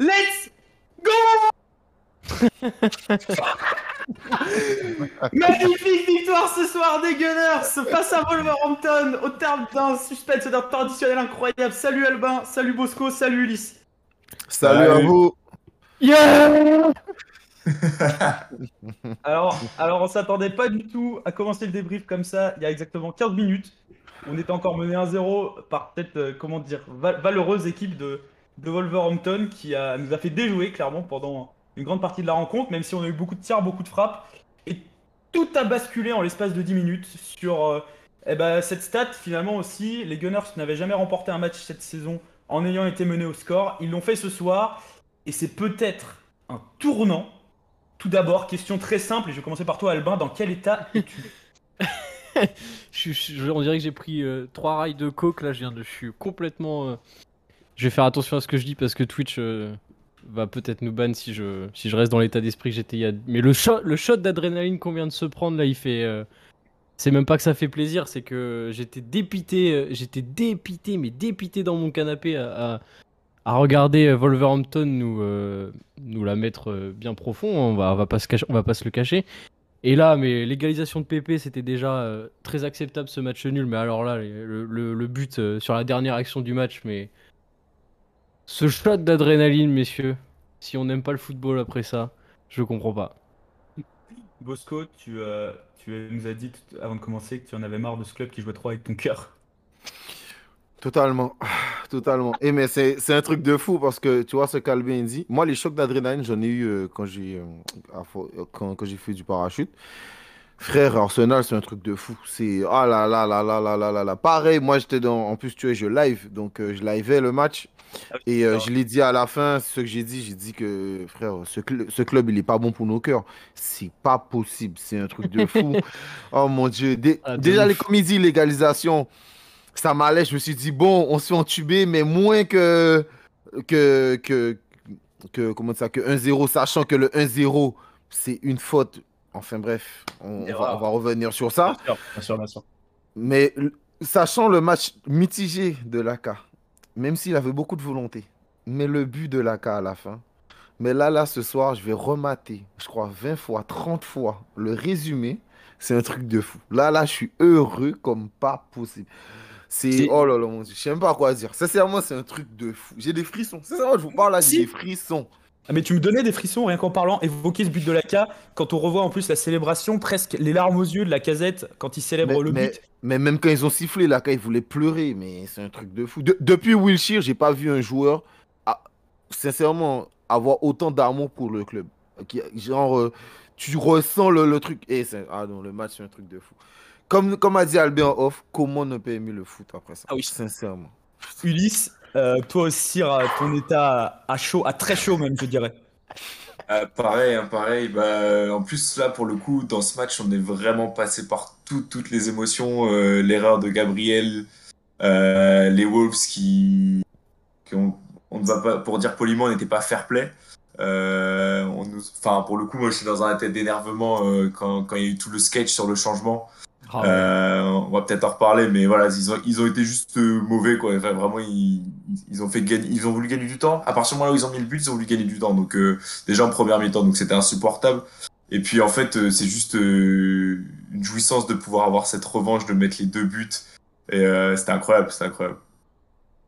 Let's go Magnifique victoire ce soir des Gunners face à Wolverhampton au terme d'un suspense d'un traditionnel incroyable. Salut Albin, salut Bosco, salut Ulysse. Salut, à vous. Yeah alors, alors on s'attendait pas du tout à commencer le débrief comme ça il y a exactement 15 minutes. On était encore mené 1-0 par cette, euh, comment dire, va- valeureuse équipe de, de Wolverhampton qui a, nous a fait déjouer clairement pendant une grande partie de la rencontre, même si on a eu beaucoup de tirs, beaucoup de frappes. Et tout a basculé en l'espace de 10 minutes sur euh, eh ben, cette stat finalement aussi. Les Gunners n'avaient jamais remporté un match cette saison en ayant été menés au score. Ils l'ont fait ce soir et c'est peut-être un tournant. Tout d'abord, question très simple, et je vais commencer par toi Albin, dans quel état es-tu? Je, je- on dirait que j'ai pris euh, trois rails de coke là, je viens de. Je suis complètement. euh, Je vais faire attention à ce que je dis parce que Twitch euh, va peut-être nous ban si je, si je reste dans l'état d'esprit que j'étais il y a. Mais le shot, le shot d'adrénaline qu'on vient de se prendre là, il fait. euh, C'est même pas que ça fait plaisir, c'est que j'étais dépité, euh, j'étais dépité, mais dépité dans mon canapé à, à- regarder Wolverhampton nous, nous la mettre bien profond. On va, on va pas se on va pas se le cacher. Et là, mais l'égalisation de PP, c'était déjà très acceptable ce match nul. Mais alors là, le, but sur la dernière action du match, mais ce shot d'adrénaline, messieurs. Si on n'aime pas le football après ça, je comprends pas. Bosco, tu, euh, tu nous as dit tout- avant de commencer que tu en avais marre de ce club qui jouait trop avec ton cœur. Totalement. Totalement. Et mais c'est c'est un truc de fou parce que tu vois ce qu'Albin dit. Moi, les chocs d'adrénaline, j'en ai eu euh, quand j'ai euh, euh, quand j'ai fait du parachute. Frère, Arsenal, c'est un truc de fou. C'est ah là là là là là là là là. Pareil, moi j'étais dans. En plus, tu vois, je live, donc euh, je liveais le match. Et euh, je l'ai dit à la fin, ce que j'ai dit, j'ai dit que frère, ce, cl- ce club, il est pas bon pour nos cœurs. C'est pas possible, c'est un truc de fou. oh mon Dieu. Dé- Ah, déjà, ouf. les comédies, légalisation, ça m'allait. Je me suis dit, bon, on se fait entuber, mais moins que. que, que, que comment ça, que 1-0, sachant que le 1-0, c'est une faute. Enfin bref, on, on va, on va revenir sur ça. sûr, bien sûr, bien sûr. Mais sachant le match mitigé de Laka, même s'il avait beaucoup de volonté, mais le but de Laka à la fin. Mais là, là, ce soir, je vais remater, je crois, 20 fois, 30 fois le résumé. C'est un truc de fou. Là, là, je suis heureux comme pas possible. C'est. C'est- Oh là là, mon Dieu, je sais même pas quoi dire. Sincèrement, c'est un truc de fou. J'ai des frissons. Sincèrement, je vous parle là, j'ai des frissons. Ah, mais tu me donnais des frissons rien qu'en parlant, évoquer ce but de Laka, quand on revoit en plus la célébration, presque les larmes aux yeux de la casette quand il célèbre Mais, le mais- but. mais même quand ils ont sifflé, là, quand ils voulaient pleurer, mais c'est un truc de fou. De- depuis Wilshire, j'ai pas vu un joueur, ah, sincèrement, avoir autant d'amour pour le club. Qui- genre, euh, tu ressens le, le truc. Et c'est- ah non, le match, c'est un truc de fou. Comme, comme a dit Albert en off, comment ne pas aimer le foot après ça? Ah oui. Sincèrement. Ulysse, euh, toi aussi, euh, ton état à chaud, à très chaud même, je dirais. Euh, pareil, hein, pareil. Bah, en plus, là, pour le coup, dans ce match, on est vraiment passé par tout- toutes les émotions. euh, l'erreur de Gabriel, euh, les Wolves qui, ont, pour dire poliment, n'étaient pas fair play. Euh, on nous, pour le coup, moi, je suis dans un état d'énervement euh, quand il y a eu tout le sketch sur le changement. Ah. Euh, on va peut-être en reparler, mais voilà, ils ont, ils ont été juste euh, mauvais, quoi. Enfin, vraiment, ils, ils ont fait gagner, ils ont voulu gagner du temps. À partir du moment où ils ont mis le but, ils ont voulu gagner du temps. Donc, euh, déjà en première mi-temps, donc c'était insupportable. Et puis, en fait, euh, c'est juste euh, une jouissance de pouvoir avoir cette revanche, de mettre les deux buts. Et euh, c'était incroyable, c'était incroyable.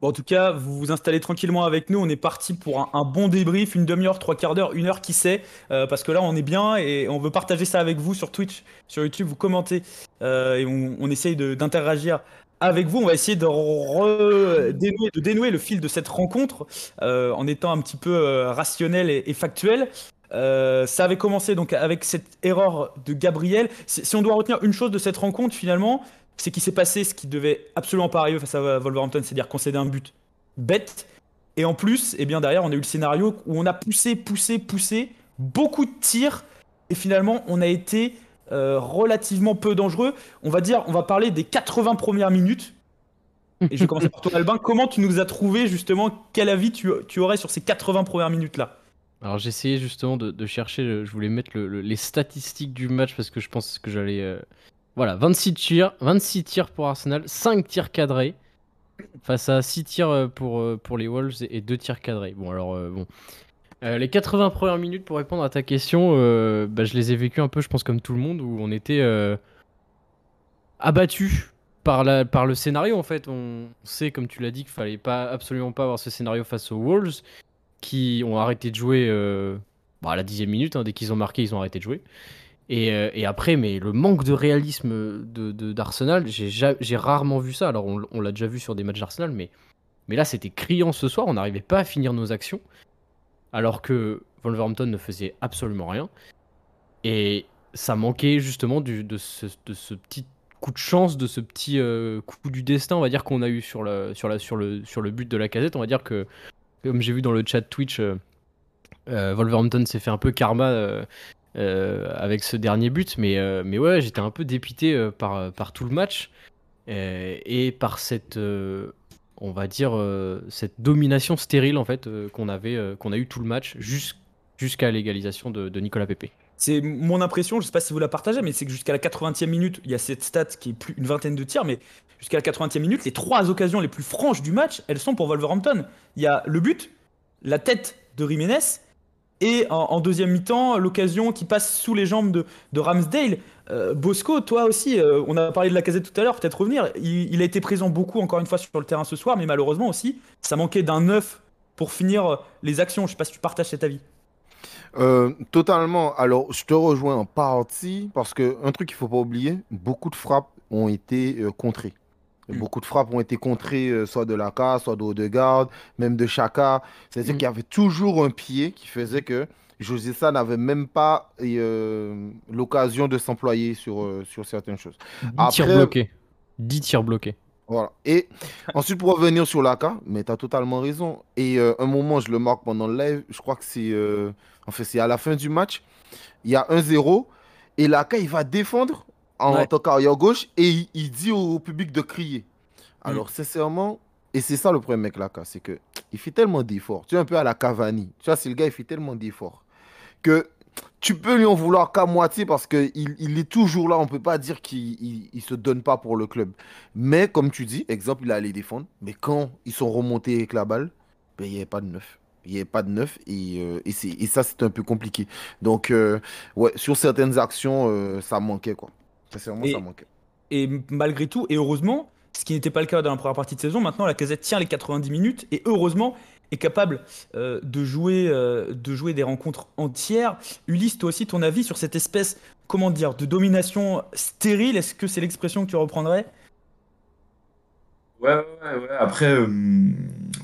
Bon, en tout cas, vous vous installez tranquillement avec nous. On est parti pour un, bon débrief, une demi-heure, trois quarts d'heure, une heure, qui sait. euh, parce que là, on est bien et on veut partager ça avec vous sur Twitch, sur YouTube. Vous commentez euh, et on, essaye d'interagir avec vous. On va essayer de, dénouer, le fil de cette rencontre euh, en étant un petit peu rationnel et, factuel. Ça avait commencé donc avec cette erreur de Gabriel. Si on doit retenir une chose de cette rencontre, finalement, c'est qu'il s'est passé ce qui devait absolument pas arriver face à Wolverhampton, c'est-à-dire concéder un but bête. Et en plus, eh bien derrière, on a eu le scénario où on a poussé, poussé, poussé, beaucoup de tirs, et finalement, on a été euh, relativement peu dangereux. On va dire, on va parler des 80 premières minutes. Et je vais commencer par toi, Albin. Comment tu nous as trouvé justement Quel avis tu, tu aurais sur ces 80 premières minutes-là? Alors j'ai essayé justement de, chercher, je voulais mettre le- le- les statistiques du match parce que je pense que j'allais... euh, Voilà, 26 tirs, 26 tirs pour Arsenal, 5 tirs cadrés. face à 6 tirs euh, pour, euh, pour les Wolves et 2 tirs cadrés. Bon, alors, euh, bon. Les 80 premières minutes, pour répondre à ta question, bah, je les ai vécues un peu, je pense, comme tout le monde, où on était abattus par, le scénario, en fait. On sait, comme tu l'as dit, qu'il fallait absolument pas avoir ce scénario face aux Wolves, qui ont arrêté de jouer bah, à la dixième minute. hein, dès qu'ils ont marqué, ils ont arrêté de jouer. Et, euh, et après, mais le manque de réalisme de, de- d'Arsenal, j'ai, ja- j'ai rarement vu ça. Alors, on, l'a déjà vu sur des matchs d'Arsenal, mais, mais là, c'était criant ce soir. On n'arrivait pas à finir nos actions, alors que Wolverhampton ne faisait absolument rien. Et ça manquait justement de, ce, de ce petit coup de chance, de ce petit euh, coup du destin, on va dire, qu'on a eu sur, le sur, la, sur, le, sur le but de la casette. On va dire que, comme j'ai vu dans le chat Twitch, euh, Wolverhampton s'est fait un peu karma avec ce dernier but. Mais, euh, mais ouais, j'étais un peu dépité euh, par, par tout le match euh, et par cette, euh, on va dire, euh, cette domination stérile en fait euh, qu'on avait, euh, qu'on a eu tout le match jus- jusqu'à l'égalisation de, Nicolas Pepe. C'est mon impression, je sais pas si vous la partagez, mais c'est que jusqu'à la 80e minute, il y a cette stat qui est plus une vingtaine de tirs, mais jusqu'à la 80e minute, les trois occasions les plus franches du match, elles sont pour Wolverhampton. Il y a le but, la tête de Jiménez, et en, deuxième mi-temps, l'occasion qui passe sous les jambes de, Ramsdale. Euh, Bosco, toi aussi, euh, on a parlé de la casette tout à l'heure, peut-être revenir. Il, a été présent beaucoup, encore une fois, sur le terrain ce soir, mais malheureusement aussi, ça manquait d'un neuf pour finir les actions. Je sais pas si tu partages cet avis. Euh, totalement. Alors, je te rejoins en partie parce que un truc qu'il faut pas oublier, beaucoup de frappes ont été contrées. Mm. Beaucoup de frappes ont été contrées, euh, soit de Laka, soit de Odegaard, même de Chaka. C'est-à-dire Mm. qu'il y avait toujours un pied qui faisait que José Sa n'avait même pas euh, l'occasion de s'employer sur, euh, sur certaines choses. 10 tirs Après- bloqués. 10 tirs bloqués. Voilà. Et ensuite, pour revenir sur Laka, mais tu as totalement raison. Et euh, un moment, je le marque pendant le live, je crois que c'est en fait, c'est à la fin du match. Il y a 1-0 et Laka, il va défendre en Ouais. tant qu'arrière gauche et il, il dit au public de crier. Alors, sincèrement, et c'est ça le problème avec Laka, c'est que il fait tellement d'efforts. Tu es un peu à la Cavani. Tu vois, c'est le gars, il fait tellement d'efforts que tu peux lui en vouloir qu'à moitié parce qu'il il est toujours là. On peut pas dire qu'il il, il se donne pas pour le club. Mais comme tu dis, exemple, il a allé défendre. Mais quand ils sont remontés avec la balle, ben, il n'y avait pas de neuf. Il n'y avait pas de neuf et, euh, et ça, c'est un peu compliqué. Donc, euh, ouais, sur certaines actions, euh, ça manquait, quoi. Et- ça malgré tout, et heureusement, ce qui n'était pas le cas dans la première partie de saison, maintenant la casette tient les 90 minutes et heureusement est capable euh, de, jouer, euh, de jouer des rencontres entières. Ulysse, toi aussi, ton avis sur cette espèce, comment dire, de domination stérile, est-ce que c'est l'expression que tu reprendrais? Ouais, ouais, ouais, ouais. Après, euh,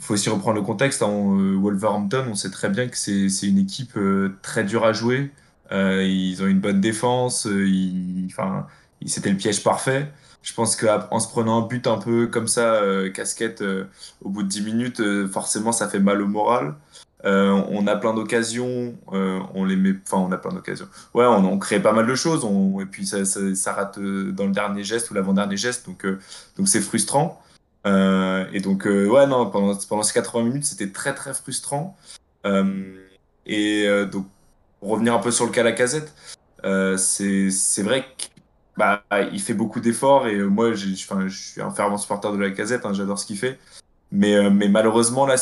faut aussi reprendre le contexte. En Wolverhampton, on sait très bien que c'est c'est une équipe euh, très dure à jouer. Euh, ils ont une bonne défense. euh, c'était le piège parfait. Je pense qu'en se prenant un but un peu comme ça, euh, casquette, au bout de 10 minutes, forcément, ça fait mal au moral. On a plein d'occasions, on les met, enfin, on a plein d'occasions. Ouais, on, crée pas mal de choses, et puis ça, rate dans le dernier geste ou l'avant-dernier geste, donc donc c'est frustrant. Et donc, ouais, non, pendant, pendant ces 80 minutes, c'était très, très frustrant. Et donc, pour revenir un peu sur le cas Lacazette, euh, c'est c'est vrai qu'il bah, il fait beaucoup d'efforts et euh, moi, je suis un fervent supporter de Lacazette, hein, j'adore ce qu'il fait. Mais, euh, mais malheureusement, là,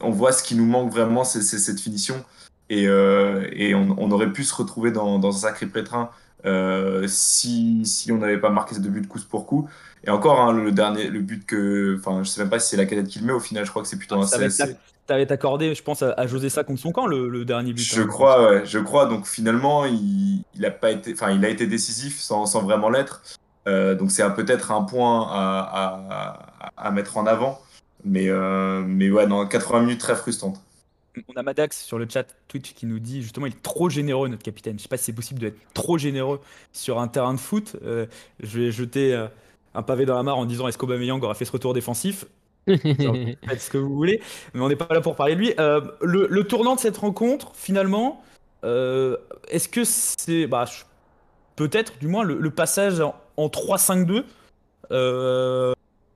on voit ce qui nous manque vraiment, c'est cette finition. Et, euh, et on, on aurait pu se retrouver dans, dans un sacré pétrin euh, si, si on n'avait pas marqué ces deux buts coup pour coup. Et encore, hein, le dernier, le but que, enfin, je sais même pas si c'est la cadette qui le met. Au final, je crois que c'est plutôt un va être CSC. T'avais accordé, je pense, à, à José ça contre son camp, le, le dernier but. Je hein. crois, ouais, je crois. Donc finalement, il, il a pas été, enfin, il a été décisif sans, sans vraiment l'être. Euh, donc c'est peut-être un point à, à, à mettre en avant. Mais, euh, mais ouais, non, 80 minutes très frustrantes. On a Madax sur le chat Twitch qui nous dit justement il est trop généreux notre capitaine. Je sais pas si c'est possible d'être trop généreux sur un terrain de foot. Euh, je vais jeter un pavé dans la mare en disant est-ce qu'Aubameyang aura fait ce retour défensif? Faites ce que vous voulez, mais on n'est pas là pour parler de lui. Euh, le, le tournant de cette rencontre, finalement, euh, est-ce que c'est bah, peut-être du moins le, le passage en, en 3-5-2 euh,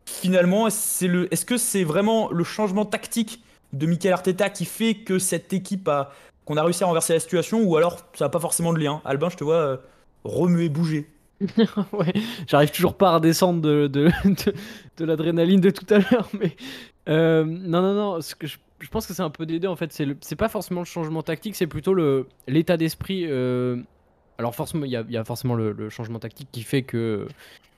Finalement, c'est le, est-ce que c'est vraiment le changement tactique de Mikel Arteta qui fait que cette équipe a qu'on a réussi à renverser la situation ou alors ça n'a pas forcément de lien? Albin, je te vois remuer, bouger. ouais, j'arrive toujours pas à redescendre de, de, de, de l'adrénaline de tout à l'heure, mais euh, non, non, non, ce que je, je pense que c'est un peu des deux en fait. C'est pas forcément le changement tactique, c'est plutôt l'état d'esprit. euh, alors forcément, il y y a forcément le, changement tactique qui fait que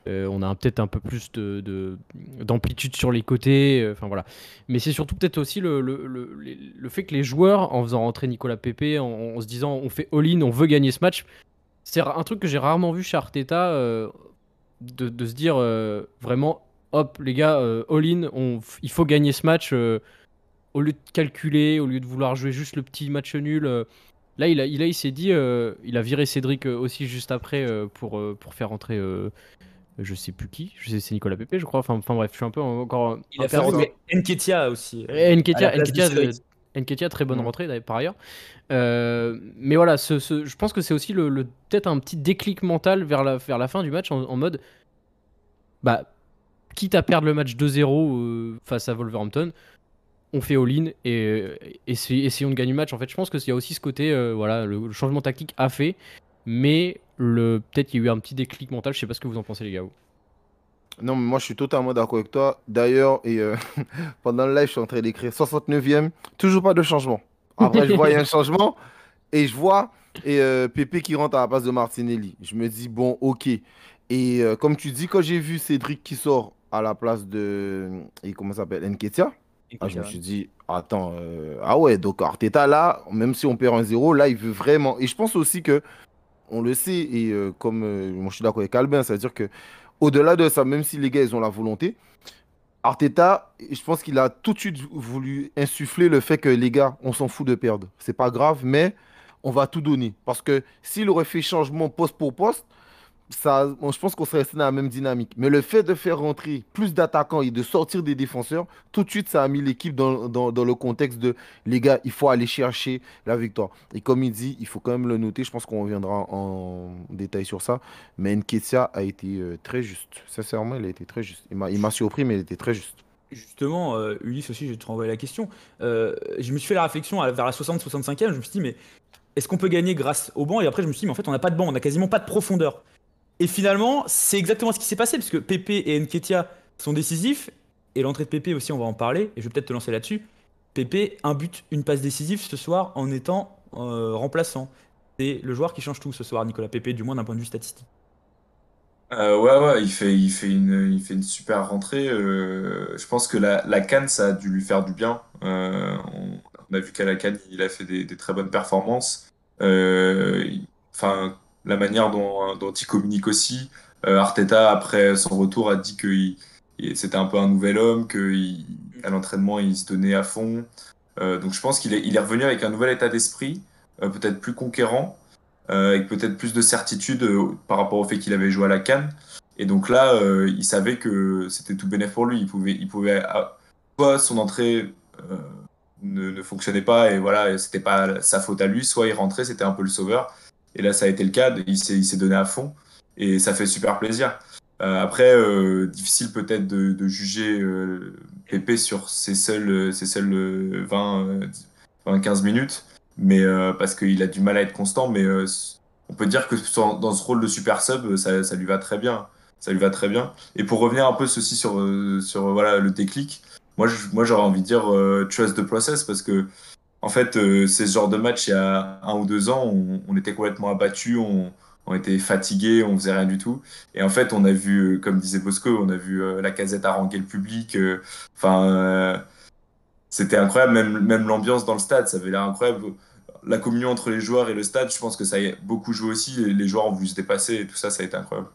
euh, on a peut-être un peu plus de de- d'amplitude sur les côtés. Enfin voilà. Mais c'est surtout peut-être aussi le, le, le, fait que les joueurs, en faisant rentrer Nicolas en, en se disant on fait all-in, on veut gagner ce match. C'est un truc que j'ai rarement vu chez Arteta, euh, de, de se dire euh, vraiment, hop les gars, euh, all-in, il faut gagner ce match, au lieu de calculer, au lieu de vouloir jouer juste le petit match nul. là, il, a, il, a- il s'est dit, il a viré Cédric aussi juste après pour, pour faire entrer, je sais plus qui, je sais c'est Nicolas Pepe, je crois. Enfin, enfin bref, je suis un peu encore. Il a fait Nketia aussi. euh, et Nketiah, très bonne Mm. rentrée par ailleurs. Euh, mais voilà, ce, ce- je pense que c'est aussi le, le- peut-être un petit déclic mental vers la, vers la fin du match en, en mode bah, quitte à perdre le match 2-0 euh, face à Wolverhampton, on fait all-in et, essa- essayons de gagner le match. En fait, je pense qu'il y a aussi ce côté, euh, voilà, le, le changement tactique a fait, mais peut-être qu'il y a eu un petit déclic mental. Je sais pas ce que vous en pensez, les gars. vous. Non, mais moi je suis totalement d'accord avec toi. D'ailleurs, et euh, pendant le live, je suis en train d'écrire 69e, toujours pas de changement. Après, je vois il y a un changement et je vois et, euh, Pépé qui rentre à la place de Martinelli. Je me dis, bon, ok. Et euh, comme tu dis, quand j'ai vu Cédric qui sort à la place de. Et comment ça s'appelle Nketia ah, je me suis dit, attends, ah ouais, donc Arteta là, même si on perd un 0 là, il veut vraiment. Et je pense aussi que, on le sait, et comme moi je suis d'accord avec Albin, c'est-à-dire que au-delà de ça, même si les gars ils ont la volonté, Arteta, je pense qu'il a tout de suite voulu insuffler le fait que les gars, on s'en fout de perdre. C'est pas grave, mais on va tout donner. Parce que s'il aurait fait changement poste pour poste, je pense qu'on serait resté dans la même dynamique. Mais le fait de faire rentrer plus d'attaquants et de sortir des défenseurs, tout de suite, ça a mis l'équipe dans, le contexte de les gars, il faut aller chercher la victoire. Et comme il dit, il faut quand même le noter. Je pense qu'on reviendra en détail sur ça. Mais Nketia a été euh, très juste. Sincèrement, il a été très juste. Il m'a surpris, mais il était très juste. Justement, euh, Ulysse aussi, je vais te renvoyer la question. Euh, je me suis fait la réflexion vers la 60-65e, je me suis dit, mais est-ce qu'on peut gagner grâce au banc? Et après, je me suis dit, mais en fait, on n'a pas de banc, on n'a quasiment pas de profondeur. Et finalement, c'est exactement ce qui s'est passé, parce que Pepe et Nketia sont décisifs, et l'entrée de Pepe aussi, on va en parler, et je vais peut-être te lancer là-dessus. Pepe, un but, une passe décisive ce soir en étant euh, remplaçant. C'est le joueur qui change tout ce soir, Nicolas Pepe, du moins d'un point de vue statistique. Euh, ouais, ouais, il fait, il fait une, il fait une super rentrée. euh, je pense que la, la CAN, ça a dû lui faire du bien. On, a vu qu'à la CAN, il a fait des, des très bonnes performances. Enfin, la manière dont, il communique aussi. Euh, Arteta, après son retour, a dit que c'était un peu un nouvel homme, qu'à l'entraînement, il se donnait à fond. Euh, donc je pense qu'il est, revenu avec un nouvel état d'esprit, euh, peut-être plus conquérant avec peut-être plus de certitude par rapport au fait qu'il avait joué à la Cannes. Et donc là, il savait que c'était tout bénéf pour lui. Il pouvait, il pouvait, ah, soit son entrée ne, ne fonctionnait pas et voilà, c'était pas sa faute à lui, soit il rentrait, c'était un peu le sauveur. Et là, ça a été le cas. Il s'est, donné à fond et ça fait super plaisir. Euh, après, euh, difficile peut-être de, juger euh, Pépé sur ses seuls, ses seuls euh, 20, euh, 20, 15 minutes mais euh, parce qu'il a du mal à être constant. Mais euh, on peut dire que dans ce rôle de super sub, ça, lui va très bien. Ça lui va très bien. Et pour revenir un peu ceci sur, euh, sur euh, voilà, le déclic, moi, moi j'aurais envie de dire euh, trust the process parce que en fait, euh, c'est ce genre de match il y a un ou deux ans, on, était complètement abattus, on, était fatigués, on faisait rien du tout. Et en fait, on a vu, euh, comme disait Bosco, on a vu euh, la casette haranguer le public. euh, Enfin, c'était incroyable, même, même l'ambiance dans le stade, ça avait l'air incroyable. La communion entre les joueurs et le stade, je pense que ça a beaucoup joué aussi. Les joueurs ont voulu se dépasser et tout ça, ça a été incroyable.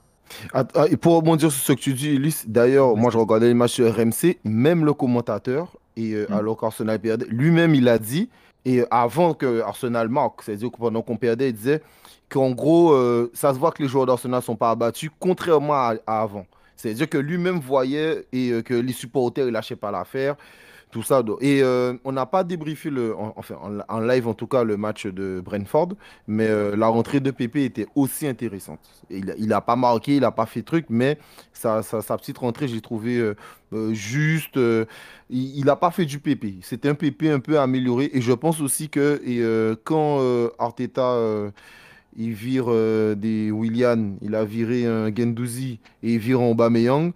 Ah, et pour rebondir sur ce que tu dis, Ulysse, d'ailleurs, moi je regardais les matchs sur RMC, même le commentateur, et euh, Mm. alors qu'Arsenal perdait, lui-même il a dit, et euh, avant que Arsenal marque, c'est-à-dire que pendant qu'on perdait, il disait qu'en gros, euh, ça se voit que les joueurs d'Arsenal ne sont pas abattus, contrairement à, à avant. C'est-à-dire que lui-même voyait et euh, que les supporters ne lâchaient pas l'affaire. Tout ça. Et euh, on n'a pas débriefé, le, en- enfin en, live en tout cas, le match de Brentford, mais euh, la rentrée de Pépé était aussi intéressante. Il, a- il a pas marqué, il n'a pas fait truc, mais sa, sa, petite rentrée, j'ai trouvé euh, juste. il n'a pas fait du Pépé. C'était un Pépé un peu amélioré. Et je pense aussi que et, quand Arteta il vire des Willian, il a viré un Gendouzi et il vire un Aubameyang.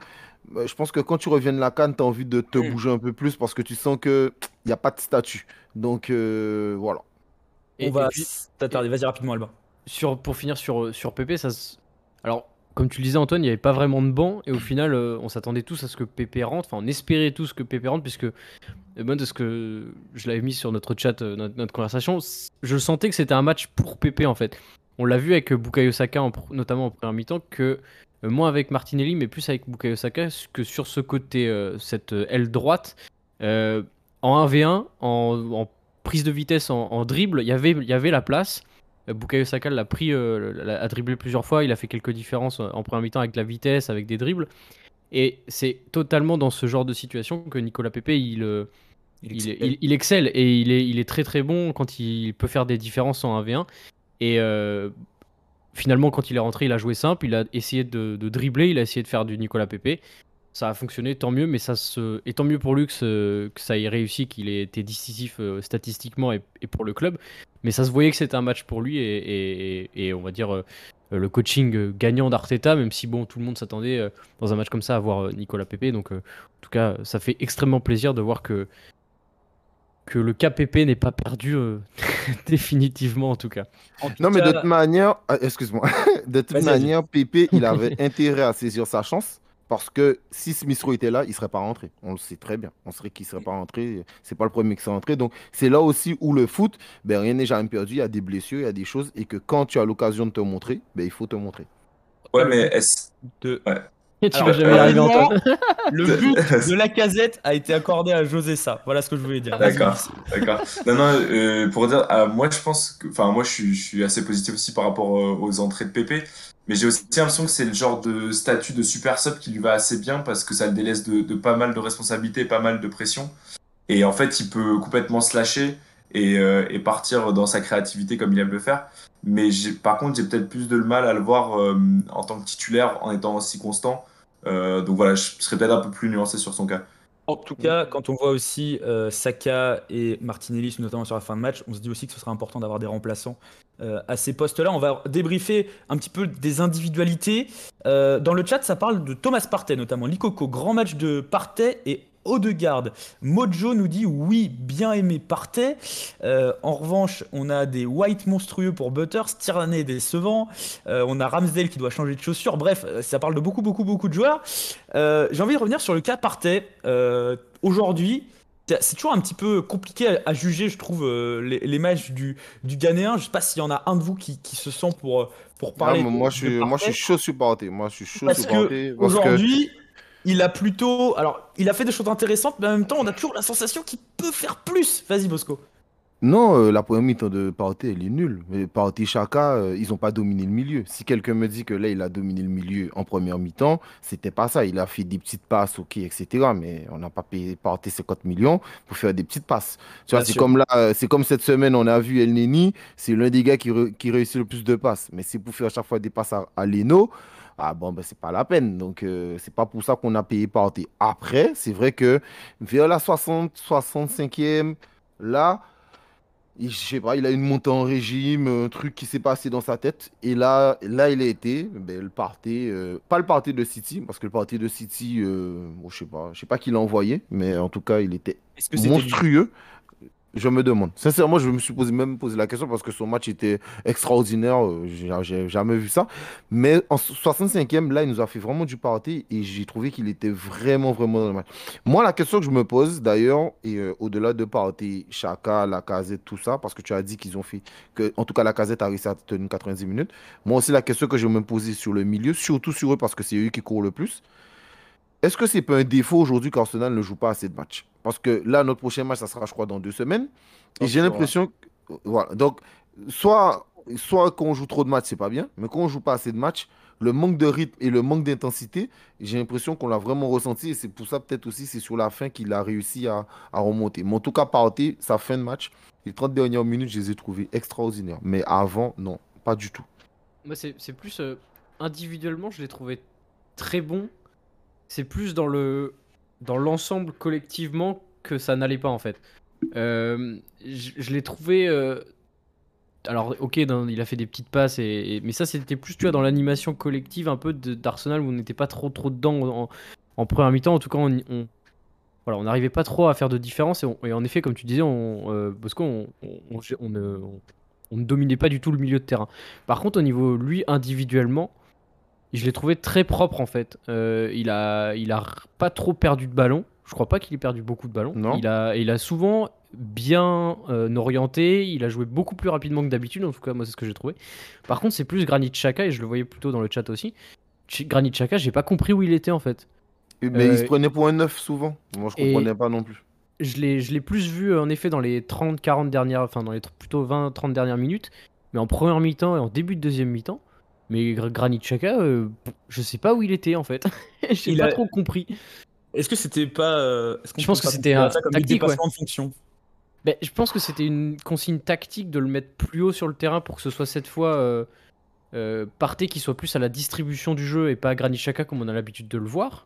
Bah, je pense que quand tu reviens de la canne, tu as envie de te Mm. bouger un peu plus parce que tu sens que il n'y a pas de statut. Donc euh, voilà. Et- On va t'attarder. Vas-y rapidement, Alba. sur, pour finir sur, sur PP, ça Alors, comme tu le disais, Antoine, il n'y avait pas vraiment de banc. Et au final, euh, on s'attendait tous à ce que PP rentre. Enfin, on espérait tous que PP rentre, puisque, euh, moi, de ce que je l'avais mis sur notre chat, euh, notre, notre conversation, je sentais que c'était un match pour PP, en fait. On l'a vu avec euh, Bukayo Saka, en pr- notamment en première mi-temps, que euh, moins avec Martinelli, mais plus avec Bukayo Saka, que sur ce côté, euh, cette euh, aile droite, euh, en 1v1, en, en prise de vitesse, en, en dribble, il y avait- il y avait la place. Bukayo Saka l'a pris, l'a- a dribblé plusieurs fois. Il a fait quelques différences en première mi-temps avec la vitesse, avec des dribbles. Et c'est totalement dans ce genre de situation que Nicolas Pepe il, il, il- il excelle et il est, il est très très bon quand il peut faire des différences en 1v1. Et euh, finalement, quand il est rentré, il a joué simple. Il a essayé de, dribbler, il a essayé de faire du Nicolas Pepe. Ça a fonctionné, tant mieux, mais ça se... et tant mieux pour lui que, ça ait réussi, qu'il ait été décisif euh, statistiquement et, pour le club. Mais ça se voyait que c'était un match pour lui et, on va dire euh, le coaching gagnant d'Arteta, même si bon, tout le monde s'attendait euh, dans un match comme ça à voir Nicolas Pepe. Donc en tout cas, ça fait extrêmement plaisir de voir que, que le KPP n'est pas perdu définitivement en tout cas. En tout Non, mais de toute manière, ah, excuse-moi, de toute manière, Pépé, il avait intérêt à saisir sa chance parce que si Smith Rowe était là, il serait pas rentré. On le sait très bien. On serait qu'il serait pas rentré. C'est pas le premier qui serait rentré. Donc, c'est là aussi où le foot, ben, rien n'est jamais perdu. Il y a des blessures, il y a des choses et que quand tu as l'occasion de te montrer, ben, il faut te montrer. Ouais, mais est-ce de- Et tu Alors, vas jamais y arriver heureusement, Antoine. Le but de la casette a été accordé à José ça. Voilà ce que je voulais dire. D'accord. D'accord. Non, non, euh, pour dire, euh, moi je pense que, enfin, moi je suis, je suis assez positif aussi par rapport euh, aux entrées de Pépé, mais j'ai aussi l'impression que c'est le genre de statut de super sub qui lui va assez bien parce que ça le délaisse de, de pas mal de responsabilités, pas mal de pression. Et en fait, il peut complètement se lâcher et, euh, et partir dans sa créativité comme il aime le faire. Mais par contre, j'ai peut-être plus de mal à le voir euh, en tant que titulaire en étant aussi constant. Euh, donc voilà, je serais peut-être un peu plus nuancé sur son cas. En tout cas, quand on voit aussi euh, Saka et Martinelli, notamment sur la fin de match, on se dit aussi que ce serait important d'avoir des remplaçants à ces postes-là. On va débriefer un petit peu des individualités. Dans le chat, ça parle de Thomas Partey, notamment. Likoko, grand match de Partey et Odegaard. Mojo nous dit oui, bien aimé Partey. Euh, en revanche, on a des White monstrueux pour Butters, Tierney décevant. Euh, on a Ramsdale qui doit changer de chaussures. Bref, euh, ça parle de beaucoup, beaucoup, beaucoup de joueurs. Euh, J'ai envie de revenir sur le cas Partey. Euh, Aujourd'hui, c'est toujours un petit peu compliqué à, juger, je trouve, euh, les, les matchs du, du Ghanéen. Je sais pas s'il y en a un de vous qui, qui se sent pour, pour parler. Moi, de je suis, moi, je suis chaud supporté. Moi, je suis chaud Parce que- aujourd'hui, il a plutôt. Alors, il a fait des choses intéressantes, mais en même temps, on a toujours la sensation qu'il peut faire plus. Vas-y, Bosco. Non, euh, la première mi-temps de Partey, elle est nulle. Partey, Chaka, euh, ils n'ont pas dominé le milieu. Si quelqu'un me dit que là, il a dominé le milieu en première mi-temps, c'était pas ça. Il a fait des petites passes, ok, etc. Mais on n'a pas payé Partey 50 millions pour faire des petites passes. Tu vois, Bien c'est sûr. comme là, euh, c'est comme cette semaine, on a vu El Neni, c'est l'un des gars qui réussit le plus de passes. Mais c'est pour faire à chaque fois des passes à, à Leno. Ah bon, ben c'est pas la peine. Donc, euh, c'est pas pour ça qu'on a payé Partey. Après, c'est vrai que vers la 60, 65e, là, il- je sais pas, il a une montée en régime, un truc qui s'est passé dans sa tête. Et là, là il a été, ben, le party, euh, pas le party de City, parce que le party de City, euh, bon, je sais pas, je sais pas qui l'a envoyé, mais en tout cas, il était Est-ce que monstrueux. Je me demande. Sincèrement, je me suis même posé la question parce que son match était extraordinaire. euh, j'ai jamais vu ça. Mais en 65e, là, il nous a fait vraiment du party et j'ai trouvé qu'il était vraiment, vraiment dans le match. Moi, la question que je me pose d'ailleurs, et euh, au-delà de party, Chaka, la casette, tout ça, parce que tu as dit qu'ils ont fait que, en tout cas, la casette a réussi à tenir 90 minutes. Moi aussi, la question que je me posais sur le milieu, surtout sur eux, parce que c'est eux qui courent le plus. Est-ce que c'est pas un défaut aujourd'hui qu'Arsenal ne joue pas assez de matchs? Parce que là, notre prochain match, ça sera, je crois, dans deux semaines. Et j'ai l'impression que. Voilà. Donc, soit, soit quand on joue trop de matchs, c'est pas bien. Mais quand on joue pas assez de matchs, le manque de rythme et le manque d'intensité, j'ai l'impression qu'on l'a vraiment ressenti. Et c'est pour ça, peut-être aussi, c'est sur la fin qu'il a réussi à, à remonter. Mais en tout cas, Partey, sa fin de match, les 30 dernières minutes, je les ai trouvées extraordinaires. Mais avant, non, pas du tout. Moi, c'est c'est plus euh, individuellement, je l'ai trouvé très bon. C'est plus dans le dans l'ensemble collectivement que ça n'allait pas en fait. Euh, je l'ai trouvé. euh, alors ok, il a fait des petites passes, mais ça c'était plus tu vois dans l'animation collective un peu d'Arsenal où on n'était pas trop trop dedans en, en première mi-temps. En tout cas, on, on- voilà, on n'arrivait pas trop à faire de différence. Et, en effet, comme tu disais, on, euh, Bosco, on ne dominait pas du tout le milieu de terrain. Par contre, au niveau lui individuellement, je l'ai trouvé très propre en fait. Euh, il a, il a pas trop perdu de ballon. Je crois pas qu'il ait perdu beaucoup de ballons. Non. Il a, il a souvent bien euh, orienté. Il a joué beaucoup plus rapidement que d'habitude. En tout cas, moi, c'est ce que j'ai trouvé. Par contre, c'est plus Granit Xhaka et je le voyais plutôt dans le chat aussi. Ch- Granit Xhaka, j'ai pas compris où il était en fait. Mais il se Euh, prenait pour un neuf souvent. Moi, je comprenais pas non plus. Je l'ai, plus vu en effet dans les 30-40 dernières, enfin dans les plutôt 20-30 dernières minutes, mais en première mi-temps et en début de deuxième mi-temps. Mais Gr- Granit Xhaka, euh, je sais pas où il était en fait. J'ai Il pas a- trop compris. Est-ce que c'était pas. euh, Je pense que c'était un comme tactique, dépassement de fonction Ben, je pense que c'était une consigne tactique de le mettre plus haut sur le terrain pour que ce soit cette fois euh, euh, Partey qui soit plus à la distribution du jeu et pas Granit Xhaka comme on a l'habitude de le voir.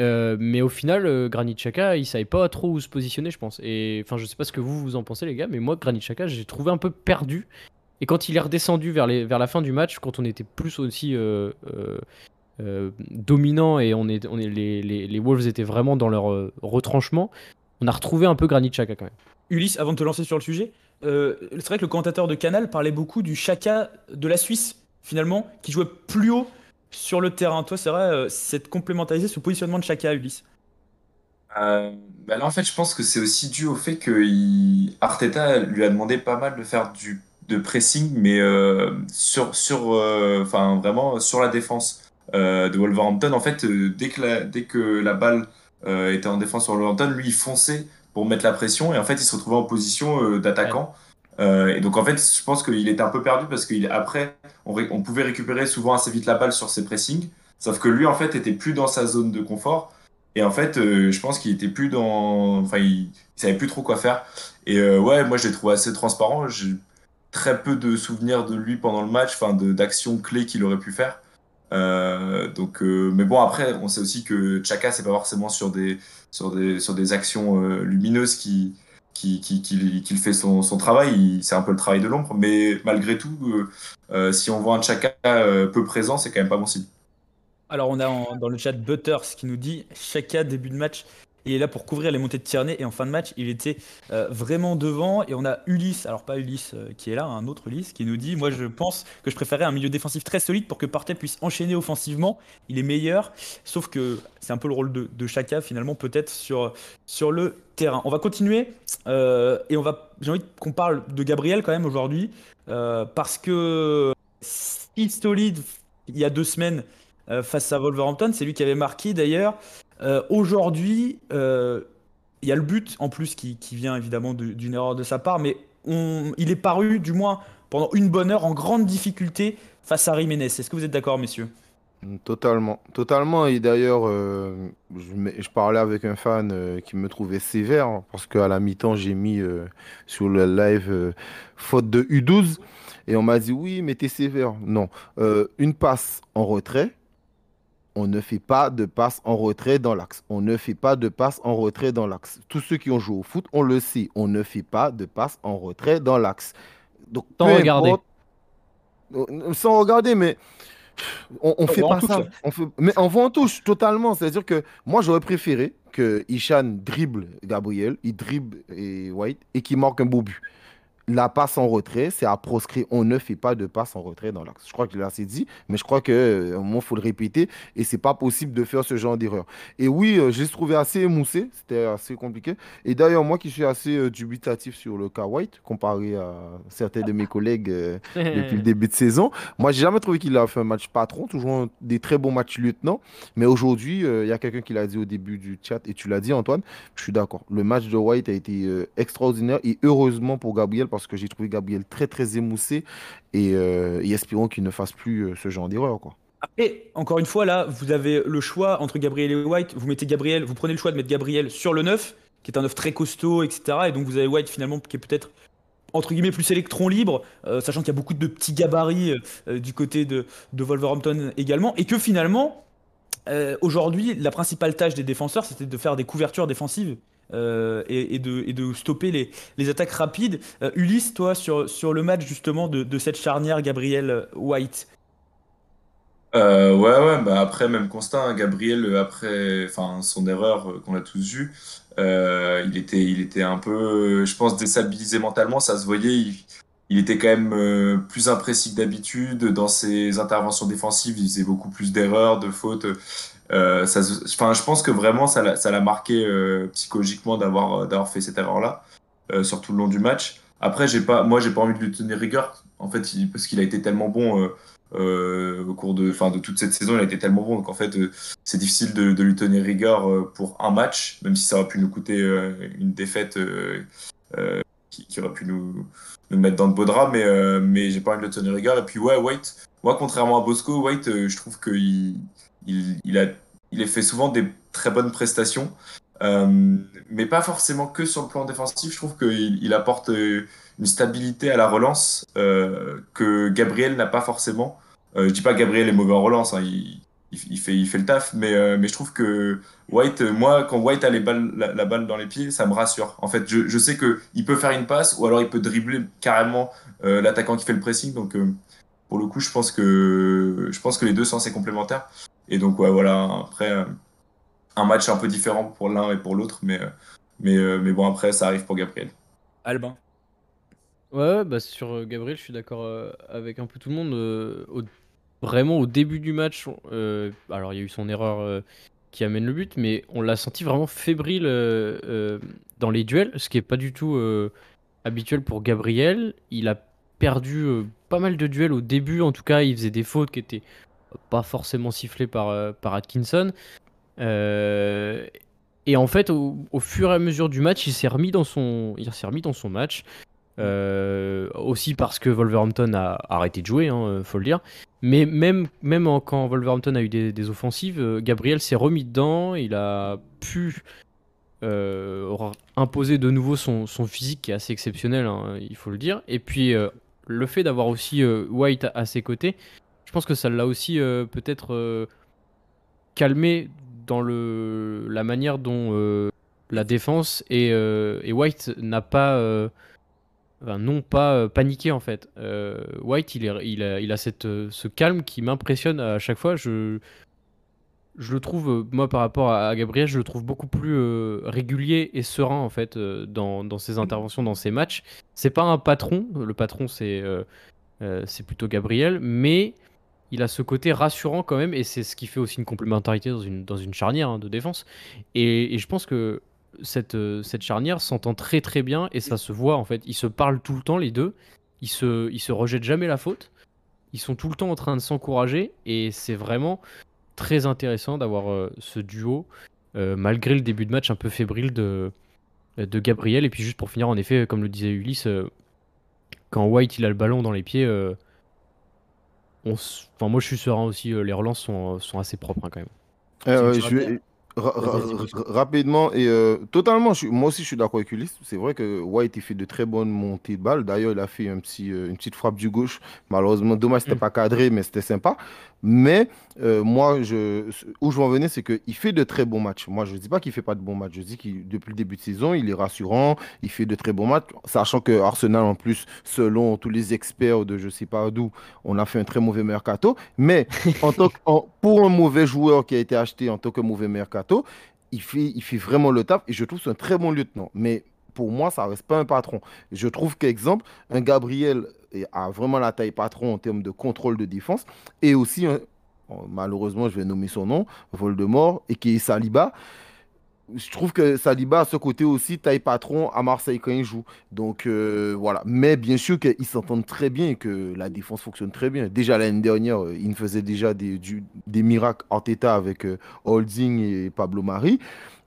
Euh, mais au final, euh, Granit Xhaka, il savait pas trop où se positionner, je pense. Et enfin, je sais pas ce que vous vous en pensez, les gars, mais moi, Granit Xhaka, j'ai trouvé un peu perdu. Et quand il est redescendu vers, les, vers la fin du match, quand on était plus aussi euh, euh, euh, dominant et on est, on est, les, les, les Wolves étaient vraiment dans leur euh, retranchement, on a retrouvé un peu Granit Xhaka quand même. Ulysse, avant de te lancer sur le sujet, euh, c'est vrai que le commentateur de Canal parlait beaucoup du Chaka de la Suisse, finalement, qui jouait plus haut sur le terrain. Toi, c'est vrai, euh, cette complémentarité, ce positionnement de Chaka, Ulysse? Euh, bah là, en fait, je pense que c'est aussi dû au fait que il- Arteta lui a demandé pas mal de faire du de pressing, mais euh, sur sur, euh, enfin vraiment sur la défense euh, de Wolverhampton. En fait, euh, dès que la dès que la balle euh, était en défense sur Wolverhampton, lui il fonçait pour mettre la pression et en fait il se retrouvait en position euh, d'attaquant. Euh, et donc en fait, je pense qu'il était un peu perdu parce qu'après, on, on pouvait récupérer souvent assez vite la balle sur ses pressings, sauf que lui en fait était plus dans sa zone de confort. Et en fait, euh, je pense qu'il était plus dans. Enfin, il, il savait plus trop quoi faire. Et euh, ouais, moi, je l'ai trouvé assez transparent. Très peu de souvenirs de lui pendant le match, enfin, d'actions clés qu'il aurait pu faire. Euh, donc, euh, mais bon, après, on sait aussi que Chaka, c'est pas forcément sur des, sur des, sur des actions euh, lumineuses qui, qui, qui, qui- qu'il fait son, son travail. Il- C'est un peu le travail de l'ombre. Mais malgré tout, si on voit un Chaka peu présent, c'est quand même pas bon signe. Alors, on a dans le chat Butters qui nous dit Chaka, début de match, il est là pour couvrir les montées de Tierney. Et en fin de match, il était euh, vraiment devant. Et on a Ulysse, alors pas Ulysse euh, qui est là, un autre Ulysse, qui nous dit Moi, je pense que je préférais un milieu défensif très solide pour que Partey puisse enchaîner offensivement. Il est meilleur. Sauf que c'est un peu le rôle de, de Chaka, finalement, peut-être sur, le terrain. On va continuer. euh, et on va, j'ai envie qu'on parle de Gabriel quand même aujourd'hui. parce que si solide il y a deux semaines face à Wolverhampton. C'est lui qui avait marqué d'ailleurs. Euh, Aujourd'hui, euh, il y a le but en plus qui, vient évidemment de- d'une erreur de sa part, mais il est paru, du moins pendant une bonne heure, en grande difficulté face à Jiménez. Est-ce que vous êtes d'accord, messieurs? Totalement, totalement. Et d'ailleurs, euh, je, parlais avec un fan qui me trouvait sévère parce qu'à la mi-temps, j'ai mis sur le live faute de U12 et on m'a dit oui, mais t'es sévère. Non, une passe en retrait, on ne fait pas de passe en retrait dans l'axe. On ne fait pas de passe en retrait dans l'axe. Tous ceux qui ont joué au foot, on le sait. On ne fait pas de passe en retrait dans l'axe. Donc, regarder. importe- Euh, Sans regarder, mais on, on fait pas touche, ça. là. On fait... Mais on voit en touche, totalement. C'est-à-dire que moi, j'aurais préféré que Ishan dribble Gabriel, il dribble et White et qu'il marque un beau but. La passe en retrait, c'est à proscrire. On ne fait pas de passe en retrait dans l'axe. Je crois que je l'ai assez dit, mais je crois qu'à un moment, il faut le répéter et c'est pas possible de faire ce genre d'erreur. Et oui, euh, je l'ai trouvé assez émoussé, c'était assez compliqué. Et d'ailleurs, moi qui suis assez euh, dubitatif sur le cas White, comparé à certains de mes collègues euh, depuis le début de saison. Moi, j'ai jamais trouvé qu'il a fait un match patron, toujours des très bons matchs lieutenant. Mais aujourd'hui, euh, il y a quelqu'un qui l'a dit au début du chat, et tu l'as dit, Antoine, je suis d'accord. Le match de White a été euh, extraordinaire, et heureusement pour Gabriel, parce que j'ai trouvé Gabriel très, très émoussé, et, euh, espérons qu'il ne fasse plus euh, ce genre d'erreur. quoi. Après, encore une fois, là, vous avez le choix entre Gabriel et White. Vous mettez Gabriel, vous prenez le choix de mettre Gabriel sur le 9, qui est un 9 très costaud, etc. Et donc vous avez White finalement qui est peut-être entre guillemets plus électron libre, euh, sachant qu'il y a beaucoup de petits gabarits du côté de, Wolverhampton également, et que finalement, aujourd'hui, la principale tâche des défenseurs, c'était de faire des couvertures défensives euh, et, de, stopper les, attaques rapides. Euh, Ulysse, toi, sur, le match justement de, cette charnière Gabriel White, Euh, ouais, ouais, bah après, même constat, hein, Gabriel, après son erreur qu'on a tous euh, il était, il était un peu, je pense, déstabilisé mentalement, ça se voyait, il, il était quand même plus imprécis que d'habitude dans ses interventions défensives, il faisait beaucoup plus d'erreurs, de fautes. Euh, ça, enfin, je pense que vraiment, ça l'a, marqué euh, psychologiquement d'avoir, d'avoir fait cette erreur-là, euh, sur tout le long du match. Après, pas, moi, j'ai pas envie de lui tenir rigueur, en fait, il- parce qu'il a été tellement bon. euh, euh, au cours de, enfin, de toute cette saison, il a été tellement bon. Donc en fait, euh, c'est difficile de, de lui tenir rigueur euh, pour un match, même si ça aurait pu nous coûter euh, une défaite euh, euh, qui, qui aurait pu nous, nous mettre dans de beaux draps. Mais, euh, mais j'ai pas envie de le tenir rigueur. Et puis ouais, White, moi contrairement à Bosco, White, euh, je trouve qu'il il, a, il fait souvent des très bonnes prestations. Euh, mais pas forcément que sur le plan défensif. Je trouve qu'il il apporte euh, une stabilité à la relance euh, que Gabriel n'a pas forcément. Euh, je dis pas Gabriel est mauvais en relance, hein, il, fait, le taf, mais, je trouve que White, moi, quand White a la, balle dans les pieds, ça me rassure. En fait, je, je sais que il peut faire une passe ou alors il peut dribbler carrément l'attaquant qui fait le pressing. Donc, pour le coup, je pense que je pense que les deux sont assez complémentaires. Et donc, ouais, voilà. Après, euh, un match un peu différent pour l'un et pour l'autre, mais, euh, mais, euh, mais bon, après, ça arrive pour Gabriel. Albin. Ouais, ouais, bah sur Gabriel, je suis d'accord avec un peu tout le monde. au- vraiment au début du match, euh, alors il y a eu son erreur euh, qui amène le but, mais on l'a senti vraiment fébrile euh, dans les duels, ce qui est pas du tout euh, habituel pour Gabriel. Il a perdu euh, pas mal de duels au début, en tout cas, il faisait des fautes qui étaient pas forcément sifflées par, euh, par Atkinson. Euh, et en fait, au, fur et à mesure du match, il s'est remis dans son, il s'est remis dans son match. Euh, aussi parce que Wolverhampton a arrêté de jouer, hein, faut le dire. Mais même, même quand Wolverhampton a eu des, des offensives, Gabriel s'est remis dedans. Il a pu imposer de nouveau son, son physique qui est assez exceptionnel, hein, il faut le dire. Et puis le fait d'avoir aussi White à ses côtés, je pense que ça l'a aussi euh, peut-être euh, calmé dans le, la manière dont euh, la défense et, et White n'a pas, enfin, non pas paniqué en fait. White, il, il, a, cette, ce calme qui m'impressionne à chaque fois. Je, je le trouve, moi par rapport à, Gabriel, je le trouve beaucoup plus régulier et serein en fait dans, dans ses interventions, dans ses matchs. C'est pas un patron, le patron c'est c'est plutôt Gabriel, mais il a ce côté rassurant quand même, et c'est ce qui fait aussi une complémentarité dans une, dans une charnière hein, de défense. Et, je pense que cette, euh, cette charnière s'entend très très bien, et ça se voit en fait. Ils se parlent tout le temps, les deux. Ils se, ils se rejettent jamais la faute. Ils sont tout le temps en train de s'encourager, et c'est vraiment très intéressant d'avoir euh, ce duo, euh, malgré le début de match un peu fébrile de, de Gabriel. Et puis juste pour finir, en effet, comme le disait Ulysse, quand White il a le ballon dans les pieds, on s- enfin, moi je suis serein aussi, euh, les relances sont, sont assez propres hein, quand même. Euh, je ra- ra- Vas-y, vas-y, ra- rapidement et euh, totalement, je suis- moi aussi je suis d'accord avec Ulysse. C'est vrai que White il fait de très bonnes montées de balles. D'ailleurs, il a fait un petit, euh, une petite frappe du gauche. Malheureusement, dommage, c'était Mm. pas cadré, mais c'était sympa. Mais euh, moi, je, où je veux en venir, c'est qu'il fait de très bons matchs. Moi, je ne dis pas qu'il fait pas de bons matchs. Je dis qu'il depuis le début de saison, il est rassurant, il fait de très bons matchs, sachant que Arsenal, en plus, selon tous les experts de je sais pas d'où, on a fait un très mauvais mercato. Mais en tant que- en- pour un mauvais joueur qui a été acheté en tant que mauvais mercato, il fait, vraiment le taf et je trouve c'est un très bon lieutenant. Mais pour moi, ça reste pas un patron. Je trouve qu'exemple, un Gabriel a vraiment la taille patron en termes de contrôle de défense et aussi, un- oh, malheureusement, je vais nommer son nom, Voldemort, et qui est Saliba. Je trouve que Saliba a ce côté aussi taille patron à Marseille quand il joue. Donc euh, voilà. Mais bien sûr qu'ils s'entendent très bien et que la défense fonctionne très bien. Déjà l'année dernière, euh, il faisait déjà des, du- des miracles en tête avec euh, Holding et Pablo Mari.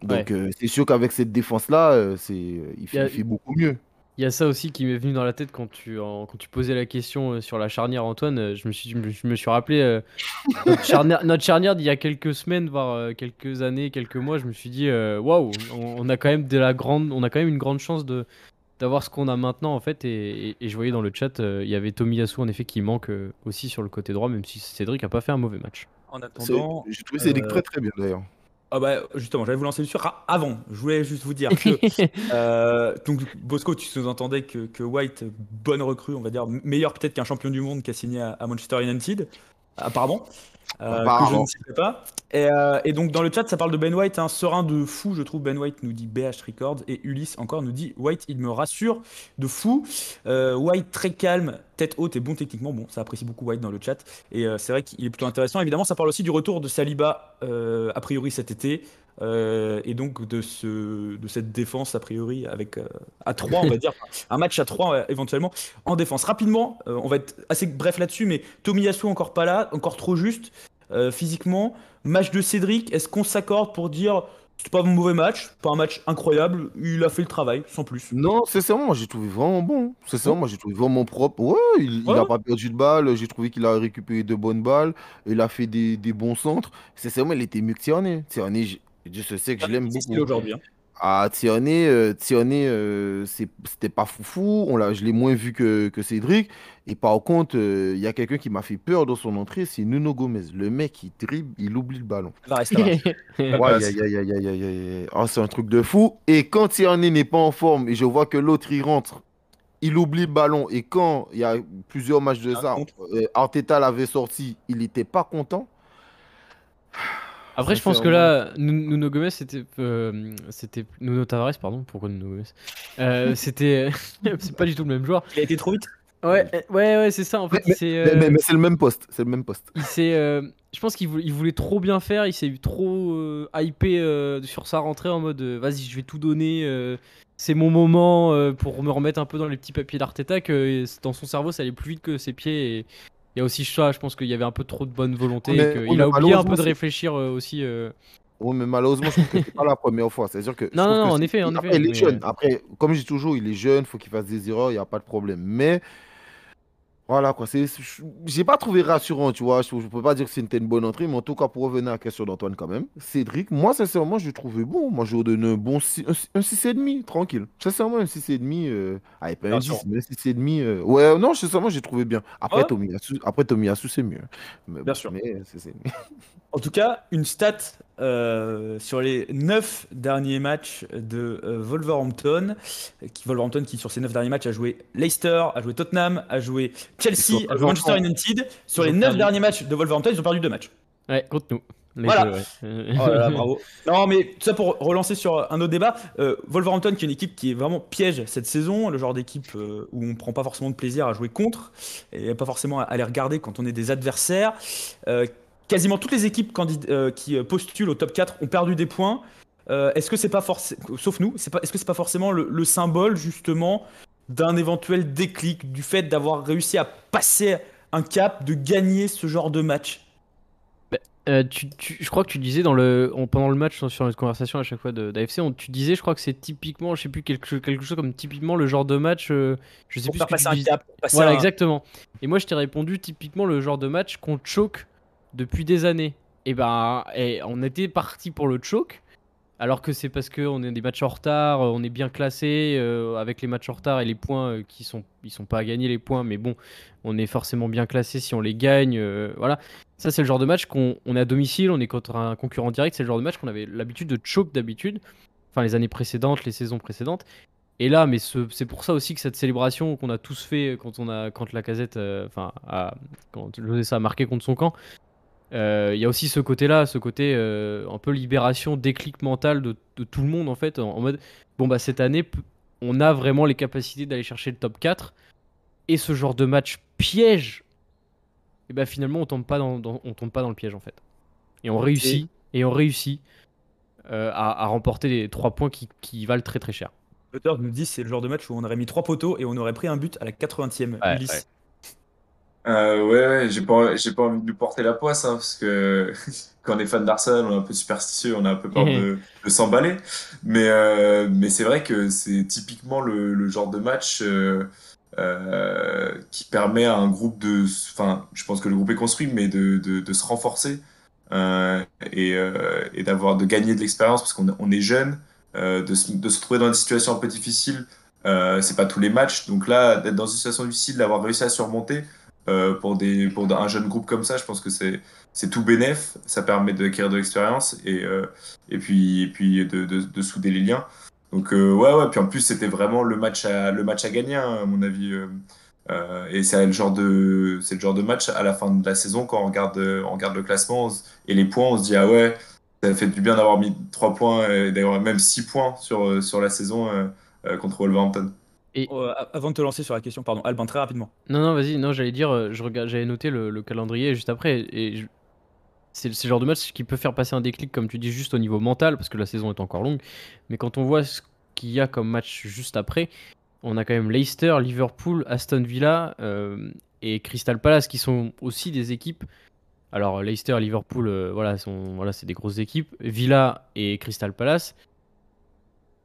Donc euh, c'est sûr qu'avec cette défense-là, c'est, il fait beaucoup mieux. Il y a ça aussi qui m'est venu dans la tête quand tu, en- quand tu posais la question euh, sur la charnière, Antoine. euh, Je me suis, je me, je me suis rappelé euh, notre, charnière, notre charnière d'il y a quelques semaines, voire euh, quelques années, quelques mois. Je me suis dit, euh, waouh, on, on a quand même de la grande, on a quand même une grande chance de d'avoir ce qu'on a maintenant en fait. Et, et- et je voyais dans le chat, euh, il y avait Tomiyasu en effet qui manque euh, aussi sur le côté droit, même si Cédric a pas fait un mauvais match. En C'est- attendant, J'ai trouvé Cédric euh, très très bien d'ailleurs. Ah bah, justement, j'allais vous lancer dessus. Ah, avant, je voulais juste vous dire que. euh, donc, Bosco, tu sous-entendais que, que White, bonne recrue, on va dire, meilleur peut-être qu'un champion du monde qui a signé à, à Manchester United, apparemment. Euh, que je ne sais pas. Et, euh, et donc, dans le chat, ça parle de Ben White, un serein de fou, je trouve. Ben White nous dit BH Records. Et Ulysse encore nous dit White, il me rassure de fou. Euh, White, très calme, tête haute et bon techniquement. Bon, ça apprécie beaucoup White dans le chat. Et euh, c'est vrai qu'il est plutôt intéressant. Évidemment, ça parle aussi du retour de Saliba, a priori cet été. Euh, et donc de, ce, de cette défense, a priori, avec euh, à 3, on va dire. Un match à 3 euh, éventuellement en défense. Rapidement, on va être assez bref là-dessus, mais Tomiyasu encore pas là, encore trop juste physiquement. Match de Cédric, est-ce qu'on s'accorde pour dire c'est pas un mauvais match, pas un match incroyable, il a fait le travail, sans plus. Non, sincèrement, moi j'ai trouvé vraiment bon. Sincèrement, moi j'ai trouvé vraiment propre. Ouais, il, il Ouais, a ouais. pas perdu de balle. J'ai trouvé qu'il a récupéré de bonnes balles. Il a fait des, des bons centres. Sincèrement, il était mieux que Tierney. Tierney, Dieu se sait que je l'aime C'est stylé beaucoup. aujourd'hui. hein. Ah, Tierney, euh, Tierney, euh, c'était pas foufou. On l'a, je l'ai moins vu que, que Cédric. Et par contre, euh, il y a quelqu'un qui m'a fait peur dans son entrée, c'est Nuno Gomez. Le mec, il dribble, il oublie le ballon. Ah, c'est un truc de fou. Et quand Tierney n'est pas en forme et je vois que l'autre il rentre, il oublie le ballon. Et quand il y a plusieurs matchs de Ah, ça, euh, Arteta l'avait sorti, il n'était pas content. Après, je pense que là, Nu- Nuno Gomez, c'était. euh, c'était Nuno Tavares, pardon. Pourquoi Nuno Gomez Euh, C'était. c'est pas du tout le même joueur. Il a été trop vite? Ouais, euh, ouais, ouais, c'est ça. En fait, Mais- euh, mais- mais c'est le même poste. C'est le même poste. il s'est, euh, je pense qu'il voulait, trop bien faire. Il s'est eu trop euh, hypé euh, sur sa rentrée en mode euh, vas-y, je vais tout donner. euh, c'est mon moment euh, pour me remettre un peu dans les petits papiers d'Arteta. Que dans son cerveau, ça allait plus vite que ses pieds. Et il y a aussi ça. Je pense qu'il y avait un peu trop de bonne volonté. Mais- et qu'il oui, mais a oublié un peu de réfléchir euh, aussi. euh, Oui, mais malheureusement, je trouve que c'est pas la première fois. C'est-à-dire que. Non, non, que en effet, en Après, effet, il est mais- jeune. Après, comme je dis toujours, il est jeune, faut qu'il fasse des erreurs, il n'y a pas de problème. Mais. Voilà quoi, c'est, je- j'ai pas trouvé rassurant, tu vois. Je, je peux pas dire que c'était une bonne entrée, mais en tout cas, pour revenir à la question d'Antoine, quand même, Cédric, moi, sincèrement, je l'ai trouvé bon. Moi, je lui donne un bon 6, un, 6,5, tranquille. Sincèrement, un 6,5, euh... ah, pas un Bien sûr. 10, mais un 6,5. euh, Ouais, non, sincèrement, j'ai trouvé bien. Après, Ouais. Tomiyasu, après, Tomiyasu, c'est mieux. Mais Bien sûr. Mais, c'est- En tout cas, une stat euh, sur les 9 derniers matchs de euh, Wolverhampton, qui, Wolverhampton qui sur ces 9 derniers matchs a joué Leicester, a joué Tottenham, a joué Chelsea, a joué Manchester. United. Sur les ont 9 perdu. derniers matchs de Wolverhampton, ils ont perdu deux matchs. Ouais, contre nous. Les Voilà. deux, ouais. Oh là là, bravo. Non, mais tout ça pour relancer sur un autre débat. euh, Wolverhampton, qui est une équipe qui est vraiment piège cette saison, le genre d'équipe euh, où on prend pas forcément de plaisir à jouer contre et pas forcément à, à les regarder quand on est des adversaires. Euh, quasiment toutes les équipes euh, qui euh, postulent au top 4 ont perdu des points. Euh, est-ce que c'est pas forcément, sauf nous, c'est pas, est-ce que c'est pas forcément le, le symbole justement d'un éventuel déclic, du fait d'avoir réussi à passer un cap, de gagner ce genre de match? Euh, tu, tu- je crois que tu disais dans le, en- pendant le match sur- notre conversation à chaque fois de- d'AFC, tu disais, je crois que c'est typiquement, je sais plus, quelque, chose- quelque chose comme typiquement le genre de match, euh, je sais pour plus faire ce que passer tu un cap, passer Voilà, un- exactement. Et moi, je t'ai répondu typiquement le genre de match qu'on choke depuis des années. Et ben, on était parti pour le choke, alors que c'est parce qu'on est des matchs en retard, euh, on est bien classé euh, avec les matchs en retard et les points euh, qui sont, ils sont pas à gagner les points, mais bon, on est forcément bien classé si on les gagne. voilà. Ça, c'est le genre de match qu'on on est à domicile, on est contre un concurrent direct. C'est le genre de match qu'on avait l'habitude de choke d'habitude, enfin les années précédentes, les saisons précédentes. Et là, mais ce- c'est pour ça aussi que cette célébration qu'on a tous fait quand on a quand la casette, enfin, quand ça a marqué contre son camp, euh, il y a aussi ce côté-là, ce côté euh, un peu libération, déclic mental de, de tout le monde en fait, en, en mode bon bah cette année, on a vraiment les capacités d'aller chercher le top 4 et ce genre de match piège, et bah finalement on tombe pas dans, dans- on tombe pas dans le piège en fait. Et on réussit et on réussit euh, à, à remporter les 3 points qui, qui valent très très cher. L'auteur nous dit c'est le genre de match où on aurait mis trois poteaux et on aurait pris un but à la 80e. Ouais, Ulysse. ouais. Euh, ouais, ouais, j'ai pas, j'ai pas envie de lui porter la poisse, hein, parce que quand on est fan d'Arsenal, on est un peu superstitieux, on a un peu peur de, de s'emballer. Mais, euh, mais c'est vrai que c'est typiquement le, le genre de match euh, euh, qui permet à un groupe de, enfin, je pense que le groupe est construit, mais de, de, de se renforcer euh, et, euh, et d'avoir, de gagner de l'expérience, parce qu'on on est jeune, euh, de, se, de se retrouver dans des situations un peu difficiles. Euh, c'est pas tous les matchs, donc là, d'être dans une situation difficile, d'avoir réussi à surmonter, euh, pour, des, pour un jeune groupe comme ça, je pense que c'est tout bénéf, ça permet d'acquérir de l'expérience et, euh, et puis, et puis de, de, de souder les liens. Donc euh, ouais, ouais, puis en plus c'était vraiment le match à, le match à gagner, hein, à mon avis. Euh, et c'est le genre de le genre de match à la fin de la saison quand on regarde on regarde le classement et les points on se dit ah ouais ça fait du bien d'avoir mis 3 points et d'avoir même 6 points sur, sur la saison contre Wolverhampton et... avant de te lancer sur la question, pardon, Albin, très rapidement. Non, non, vas-y, non, j'allais dire, je regarde, j'avais noté le, calendrier juste après, et c'est le genre de match qui peut faire passer un déclic, comme tu dis, juste au niveau mental, parce que la saison est encore longue. Mais quand on voit ce qu'il y a comme match juste après, on a quand même Leicester, Liverpool, Aston Villa euh, et Crystal Palace, qui sont aussi des équipes. Alors Leicester, Liverpool, euh, voilà, sont, voilà, c'est des grosses équipes. Villa et Crystal Palace,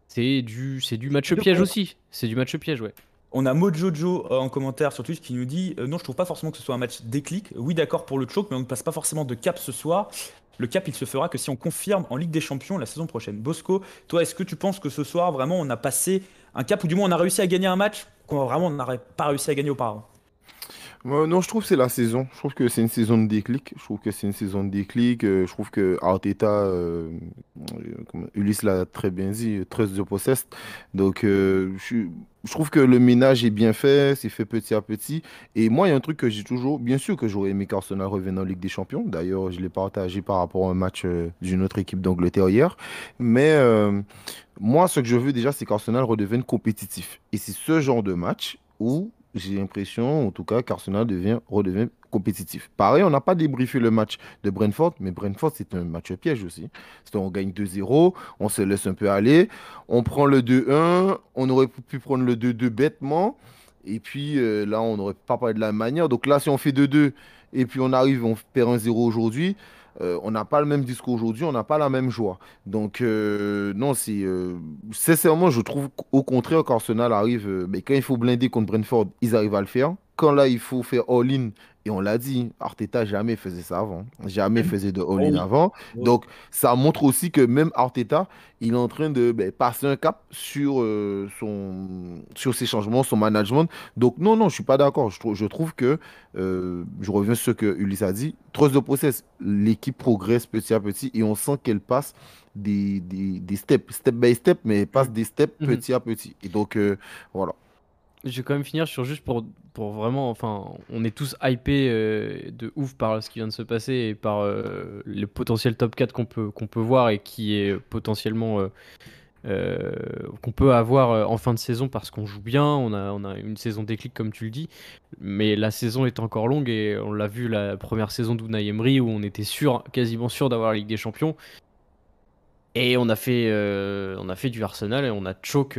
c'est du, c'est du match piège aussi. C'est du match piège, ouais. On a Mojojo euh, en commentaire sur Twitch qui nous dit euh, Non, je trouve pas forcément que ce soit un match déclic. Oui, d'accord pour le choke, mais on ne passe pas forcément de cap ce soir. Le cap, il se fera que si on confirme en Ligue des Champions la saison prochaine. Bosco, toi, est-ce que tu penses que ce soir, vraiment, on a passé un cap, ou du moins on a réussi à gagner un match qu'on vraiment n'aurait pas réussi à gagner auparavant? Non, je trouve que c'est la saison. Je trouve que c'est une saison de déclic. Je trouve que c'est une saison de déclic. Euh, je trouve que Arteta, euh, Ulysse l'a très bien dit, trust de possessed. Donc, euh, je, trouve que le ménage est bien fait, c'est fait petit à petit. Et moi, il y a un truc que j'ai toujours, bien sûr que j'aurais aimé qu'Arsenal revienne en Ligue des Champions. D'ailleurs, je l'ai partagé par rapport à un match d'une autre équipe d'Angleterre hier. Mais moi, ce que je veux déjà, c'est qu'Arsenal redevienne compétitif. Et c'est ce genre de match où j'ai l'impression, en tout cas, qu'Arsenal devient, redevient compétitif. Pareil, on n'a pas débriefé le match de Brentford, mais Brentford, c'est un match piège aussi. On gagne 2-0, on se laisse un peu aller, on prend le 2-1, on aurait pu prendre le 2-2 bêtement, et puis euh, là, on n'aurait pas parlé de la manière. Donc là, si on fait 2-2, et puis on arrive, on perd 1-0 aujourd'hui, euh, on n'a pas le même discours aujourd'hui, on n'a pas la même joie. Donc, euh, non, c'est. Euh, sincèrement, je trouve au contraire qu'Arsenal arrive. mais quand il faut blinder contre Brentford, ils arrivent à le faire. Quand là, il faut faire all-in et on l'a dit, Arteta jamais faisait ça avant. Jamais mm. faisait de all-in avant. Donc, ça montre aussi que même Arteta, il est en train de ben, passer un cap sur, euh, son, sur ses changements, son management. Donc, non, non, je suis pas d'accord. Je, je, trouve que, euh, je reviens sur ce que Ulysse a dit, trust de process, l'équipe progresse petit à petit et on sent qu'elle passe des, des, steps, step by step, mais elle passe des steps mm-hmm. petit à petit. Et donc, euh, voilà. Je vais quand même finir sur juste pour, pour vraiment, enfin, on est tous hypés euh, de ouf par ce qui vient de se passer et par euh, le potentiel top 4 qu'on peut, peut voir et qui est potentiellement euh, qu'on peut avoir en fin de saison parce qu'on joue bien, on a, on a une saison déclic comme tu le dis, mais la saison est encore longue et on l'a vu la première saison d'Unai Emery où on était sûr, quasiment sûr d'avoir la Ligue des Champions. Et on a fait, on a fait du Arsenal et on a choke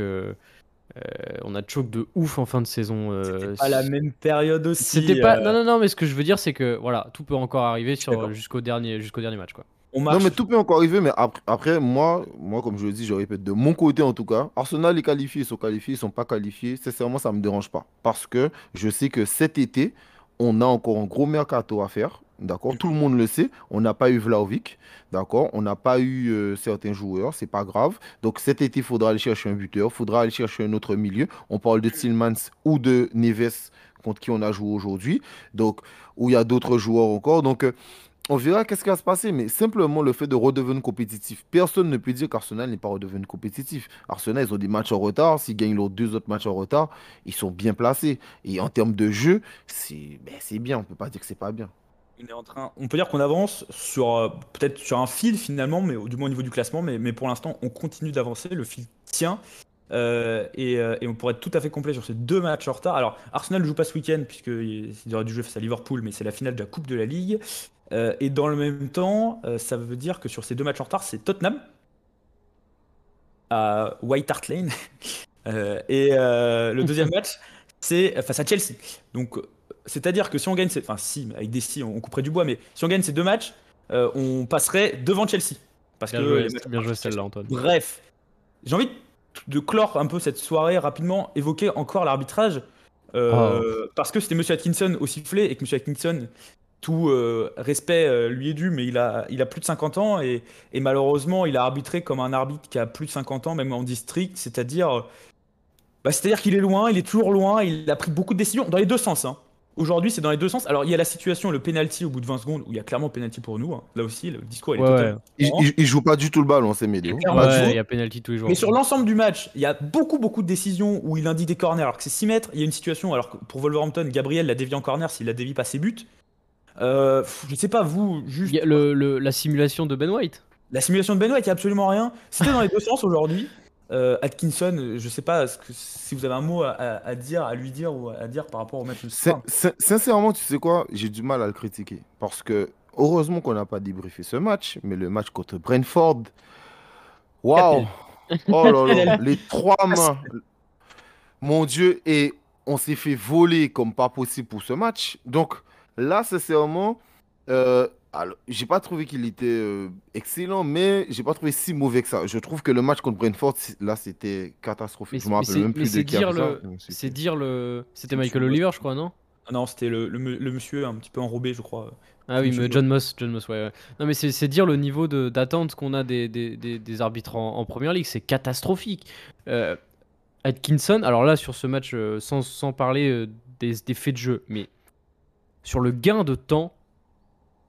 euh, on a choke de ouf en fin de saison. Euh, C'était pas la même période aussi. C'était pas. Euh. Non, non, non, mais ce que je veux dire, c'est que voilà, tout peut encore arriver sur jusqu'au dernier, jusqu'au dernier match, quoi. Non, mais tout peut encore arriver, mais après, moi, moi, comme je le dis, je répète, de mon côté en tout cas, Arsenal est qualifié, ils sont qualifiés, ils sont pas qualifiés. Sincèrement, ça me dérange pas. Parce que je sais que cet été, on a encore un gros mercato à faire. D'accord Tout le monde le sait. On n'a pas eu Vlaovic. D'accord On n'a pas eu euh, certains joueurs. C'est pas grave. Donc cet été, il faudra aller chercher un buteur. Il faudra aller chercher un autre milieu. On parle de Tillmans ou de Neves contre qui on a joué aujourd'hui. Donc, où il y a d'autres joueurs encore. Donc, euh, on verra qu'est-ce qui va se passer, mais simplement le fait de redevenir compétitif. Personne ne peut dire qu'Arsenal n'est pas redevenu compétitif. Arsenal, ils ont des matchs en retard. S'ils gagnent leurs deux autres matchs en retard, ils sont bien placés. Et en termes de jeu, c'est ben, bien. On ne peut pas dire que c'est pas bien on est en train, on peut dire qu'on avance sur euh, peut-être sur un fil finalement, mais du moins au niveau du classement, mais, mais pour l'instant on continue d'avancer, le fil tient. Euh, euh, et, on pourrait être tout à fait complet sur ces deux matchs en retard. Alors, Arsenal ne joue pas ce week-end, puisqu'il y aura du jeu face à Liverpool, mais c'est la finale de la Coupe de la Ligue. et dans le même temps, ça veut dire que sur ces deux matchs en retard, c'est Tottenham à White Hart Lane. et le deuxième match, c'est face à Chelsea. Donc, c'est-à-dire que si on gagne, ces... enfin si, avec des si, on couperait du bois, mais si on gagne ces deux matchs, euh, on passerait devant Chelsea. Parce bien que joué, bien joué celle-là, Antoine. Bref, j'ai envie de clore un peu cette soirée rapidement, évoquer encore l'arbitrage, euh, oh. parce que c'était Monsieur Atkinson au sifflet et que Monsieur Atkinson, tout euh, respect lui est dû, mais il a, il a plus de 50 ans et, et, malheureusement il a arbitré comme un arbitre qui a plus de 50 ans, même en district, c'est-à-dire, bah, c'est-à-dire qu'il est loin, il est toujours loin, il a pris beaucoup de décisions dans les deux sens. Hein aujourd'hui, c'est dans les deux sens. Alors, il y a la situation, le penalty au bout de 20 secondes, où il y a clairement penalty pour nous. hein. Là aussi, le discours il est Ouais, totalement Il, différent. il- il joue pas du tout le ballon, c'est Ouais, tout. il y a penalty tous les jours. Mais sur l'ensemble du match, il y a beaucoup, beaucoup de décisions où il indique des corners alors que c'est 6 mètres. Il y a une situation, alors que pour Wolverhampton, Gabriel l'a dévié en corner s'il la dévie pas ses buts. Euh, pff, je sais pas, vous, juste. Il y a le, le- la simulation de Ben White. La simulation de Ben White, il y a absolument rien. C'était dans les deux sens aujourd'hui. Euh, Atkinson, je sais pas ce que- si vous avez un mot à, à- à dire, à lui dire ou à dire par rapport au match de sin- Sincèrement, tu sais quoi J'ai du mal à le critiquer. Parce que, heureusement qu'on n'a pas débriefé ce match, mais le match contre Brentford. Waouh Oh là là, les trois mains. Mon Dieu, et on s'est fait voler comme pas possible pour ce match. Donc là, sincèrement, euh, alors, j'ai pas trouvé qu'il était euh, excellent, mais j'ai pas trouvé si mauvais que ça. Je trouve que le match contre Brentford, là, c'était catastrophique. Mais Je me c'est- rappelle même plus de c'est qui dire le- C'est dire le. C'était Monsieur Michael. Oliver, je crois, non? Ah non, c'était le, le monsieur un petit peu enrobé, je crois. Ah oui, mais. John Moss, John Moss, ouais. ouais. Non, mais c'est c'est dire le niveau de- d'attente qu'on a des, des, des- des arbitres en, en première ligue, c'est catastrophique. Euh, Atkinson, alors là, sur ce match, euh, sans, sans parler euh, des, des faits de jeu, mais sur le gain de temps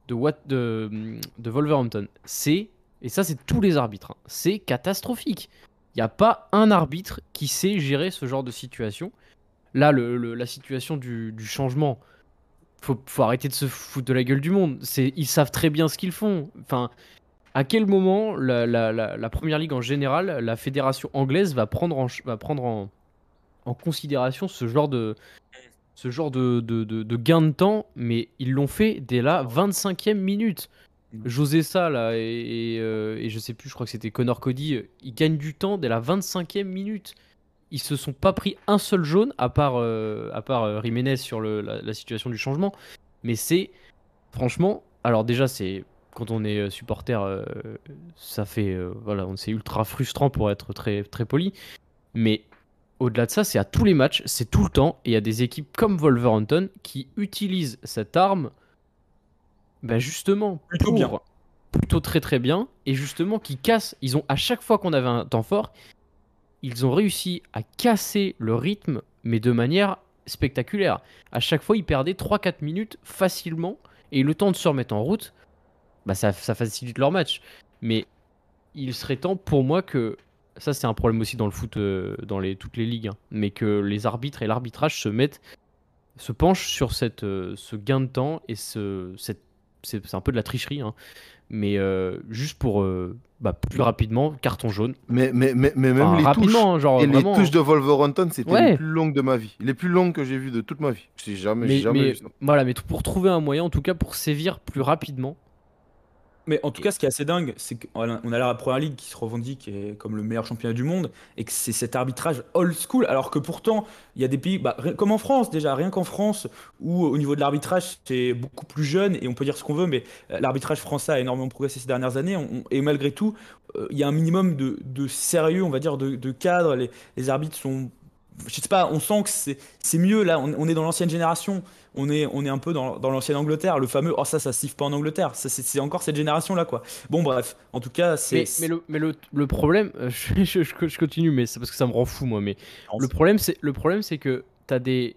de, Wat- de, Wolverhampton, c'est, et ça, c'est tous les arbitres, hein, c'est catastrophique. Il n'y a pas un arbitre qui sait gérer ce genre de situation. Là, la situation du, changement, faut, faut arrêter de se foutre de la gueule du monde. Ils savent très bien ce qu'ils font. Enfin, à quel moment la, première ligue en général, la fédération anglaise va prendre en considération ce genre de, ce genre de, de, de- de gain de temps, mais ils l'ont fait dès la 25e minute. José ça là et, et, euh, et je sais plus, je crois que c'était Connor Cody, euh, ils gagnent du temps dès la 25e minute. Ils se sont pas pris un seul jaune à part euh, à part euh, Jiménez sur le- la, la situation du changement, mais c'est franchement, alors déjà c'est quand on est supporter, ça fait voilà, c'est ultra frustrant pour être très très poli, mais au-delà de ça, c'est à tous les matchs, c'est tout le temps, et il y a des équipes comme Wolverhampton qui utilisent cette arme, bah justement, Plutôt pour- bien. plutôt très très bien, et justement qui cassent. Ils ont à chaque fois qu'on avait un temps fort, ils ont réussi à casser le rythme, mais de manière spectaculaire. À chaque fois, ils perdaient 3-4 minutes facilement, et le temps de se remettre en route, bah ça, ça facilite leur match. Mais il serait temps pour moi que ça c'est un problème aussi dans le foot, euh, dans les, toutes les ligues, hein, mais que les arbitres et l'arbitrage se mettent, se penchent sur cette, euh, ce gain de temps et ce, cette, c'est c'est un peu de la tricherie, hein, mais euh, juste pour bah, plus rapidement carton jaune. Mais, mais, mais, mais même Enfin, les touches, rapidement, hein, genre et les vraiment. touches de Wolverhampton, c'était Ouais. les plus longues de ma vie. Les plus longues que j'ai vues de toute ma vie. J'ai jamais, j'ai mais, jamais mais vu ça. voilà, mais pour trouver un moyen, en tout cas pour sévir plus rapidement. Mais en tout cas, ce qui est assez dingue, c'est qu'on a la première ligue qui se revendique comme le meilleur championnat du monde et que c'est cet arbitrage old school. Alors que pourtant, il y a des pays, bah, comme en France déjà, rien qu'en France, où au niveau de l'arbitrage, c'est beaucoup plus jeune et on peut dire ce qu'on veut, mais euh, l'arbitrage français a énormément progressé ces dernières années. on- et malgré tout, euh, il y a un minimum de, de sérieux, on va dire, de, de cadre. Les, les arbitres sont. Je sais pas, on sent que c'est mieux là, on, on est dans l'ancienne génération. On est, on est un peu dans, dans l'ancienne Angleterre, le fameux oh ça ça siffle pas en Angleterre, c'est encore cette génération là quoi. Bon bref, en tout cas c'est Mais, mais, le, mais le, le problème, euh, je, je- je- continue, mais c'est parce que ça me rend fou moi. Mais le problème, c'est le problème, c'est que t'as des,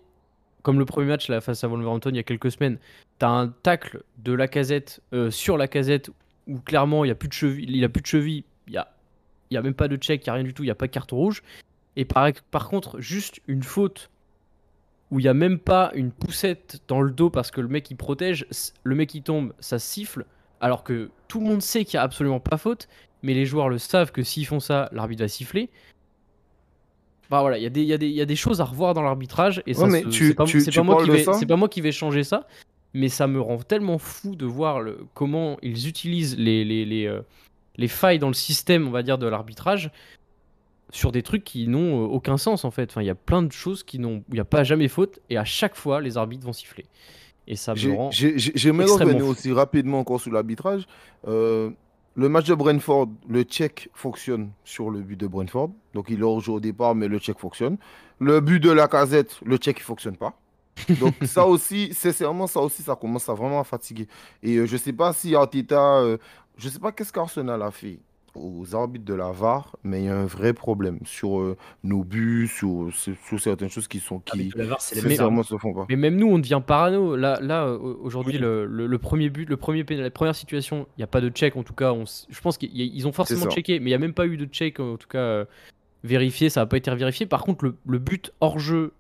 comme le premier match là face à Wolverhampton il y a quelques semaines, t'as un tacle de la casette sur la casette où clairement il y a plus de cheville, il a plus de cheville, il y a, il y a même pas de check, il y a rien du tout, il y a pas de carton rouge. Et par, par contre, juste une faute où il y a même pas une poussette dans le dos parce que le mec il protège, le mec il tombe, ça siffle, alors que tout le monde sait qu'il y a absolument pas faute, mais les joueurs le savent que s'ils font ça, l'arbitre va siffler. Bah voilà, il y, a des- y, y a choses à revoir dans l'arbitrage et ça, Ouais, c'est pas, pas moi qui vais, ça c'est pas moi qui vais changer ça, mais ça me rend tellement fou de voir le, comment ils utilisent les, les, les, euh, les failles dans le système, on va dire, de l'arbitrage sur des trucs qui n'ont euh, aucun sens en fait. Enfin, il y a plein de choses qui n'ont, il n'y a pas jamais faute et à chaque fois les arbitres vont siffler. Et ça me rend. j'ai- fou. aussi rapidement encore sur l'arbitrage. Euh, le match de Brentford, le check fonctionne sur le but de Brentford. Donc il est hors jeu au départ, mais le check fonctionne. Le but de la casette, le check ne fonctionne pas. Donc ça aussi, sincèrement, ça aussi, ça commence à vraiment à fatiguer. Et euh, je sais pas si Arteta, euh, je sais pas qu'est-ce qu'Arsenal a fait aux arbitres de la VAR, mais il y a un vrai problème sur euh, nos buts, sur, certaines choses qui sont qui Arbitre de la VAR, c'est les Mais- mêmes. sincèrement se font pas. Mais même nous, on devient parano. Là, là aujourd'hui, Oui. le, le- le premier but, le premier la première situation, il n'y a pas de check. En tout cas, on je pense qu'ils ont forcément checké, mais il n'y a même pas eu de check, en tout cas, euh, vérifié. Ça n'a pas été vérifié. Par contre, le, le but hors jeu,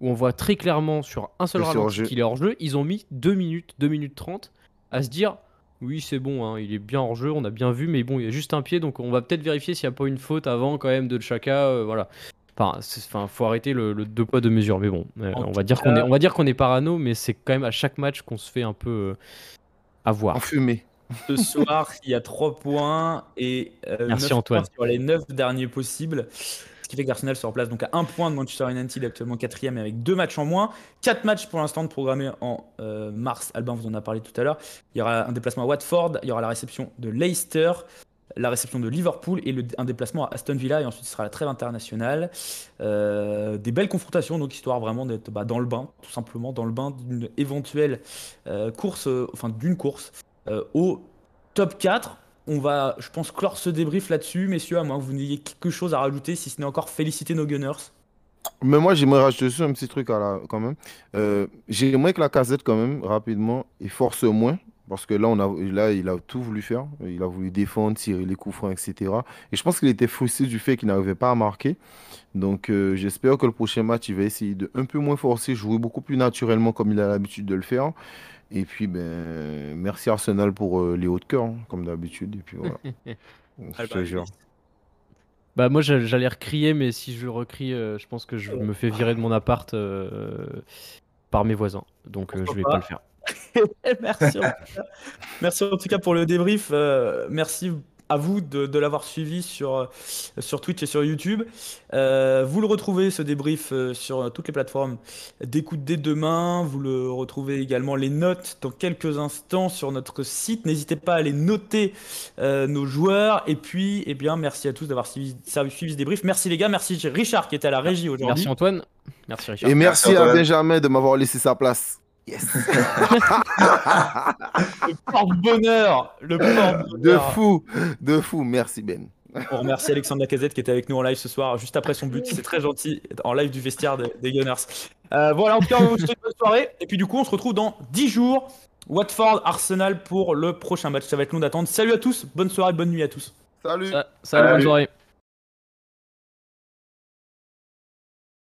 où on voit très clairement sur un seul ralenti qu'il est hors jeu, ils ont mis 2 minutes, 2 minutes 30 à se dire. Oui, c'est bon, hein, il est bien hors jeu, on a bien vu, mais bon, il y a juste un pied, donc on va peut-être vérifier s'il n'y a pas une faute avant quand même de Chaka, euh, voilà. Enfin, enfin, faut arrêter le, le deux poids deux mesures, mais bon, euh, on va dire qu'on est, on va dire qu'on est parano, mais c'est quand même à chaque match qu'on se fait un peu euh, avoir. Enfumé. Ce soir, il y a 3 points et euh, Merci, Antoine. points sur les 9 derniers possibles. Qui fait que l'Arsenal se replace donc à 1 point de Manchester United, actuellement 4 avec 2 matchs en moins. 4 matchs pour l'instant de programmés en euh, mars. Albin vous en a parlé tout à l'heure. Il y aura un déplacement à Watford, il y aura la réception de Leicester, la réception de Liverpool et un déplacement à Aston Villa. Et ensuite, ce sera la trêve internationale. Euh, des belles confrontations, donc histoire vraiment d'être bah, dans le bain, tout simplement, dans le bain d'une éventuelle euh, course, enfin d'une course au top 4. On va, je pense, clore ce débrief là-dessus, messieurs, à moins que vous n'ayez quelque chose à rajouter, si ce n'est encore féliciter nos Gunners. Mais moi, j'aimerais rajouter un petit truc à la, quand même. Euh, j'aimerais que la casette, quand même, rapidement, il force moins. Parce que là, on a, là, il a tout voulu faire. Il a voulu défendre, tirer les coups francs, etc. Et je pense qu'il était frustré du fait qu'il n'arrivait pas à marquer. Donc, euh, j'espère que le prochain match, il va essayer de un peu moins forcer, jouer beaucoup plus naturellement comme il a l'habitude de le faire. Et puis, ben, merci Arsenal pour euh, les hauts de cœur, hein, comme d'habitude. Et puis voilà. je te jure. Bah moi j'a- j'allais recrier, mais si je recrie, euh, je pense que je me fais virer de mon appart euh, par mes voisins. Donc euh, je vais pas pas le faire. merci, en tout cas. merci en tout cas pour le débrief. Euh, merci à vous de, de l'avoir suivi sur, euh, sur Twitch et sur YouTube. Euh, vous le retrouvez, ce débrief, euh, sur toutes les plateformes d'écoute dès demain. Vous le retrouvez également les notes dans quelques instants sur notre site. N'hésitez pas à aller noter euh, nos joueurs. Et puis, eh bien, merci à tous d'avoir suivi, suivi ce débrief. Merci les gars, merci Richard qui était à la régie aujourd'hui. Merci Antoine. Merci Richard. Et merci, Merci, à. Benjamin de m'avoir laissé sa place. Yes. Le porte-bonheur Le De porte-bonheur fou, de fou. Merci Ben. On remercie Alexandre Lacazette qui était avec nous en live ce soir, juste après son but. C'est très gentil, en live du vestiaire des, des Gunners. Euh, voilà, en tout cas, on vous souhaite une bonne soirée. Et puis, du coup, on se retrouve dans 10 jours. Watford, Arsenal pour le prochain match. Ça va être long d'attendre. Salut à tous, bonne soirée, bonne nuit à tous. Salut. Salut, bonne soirée.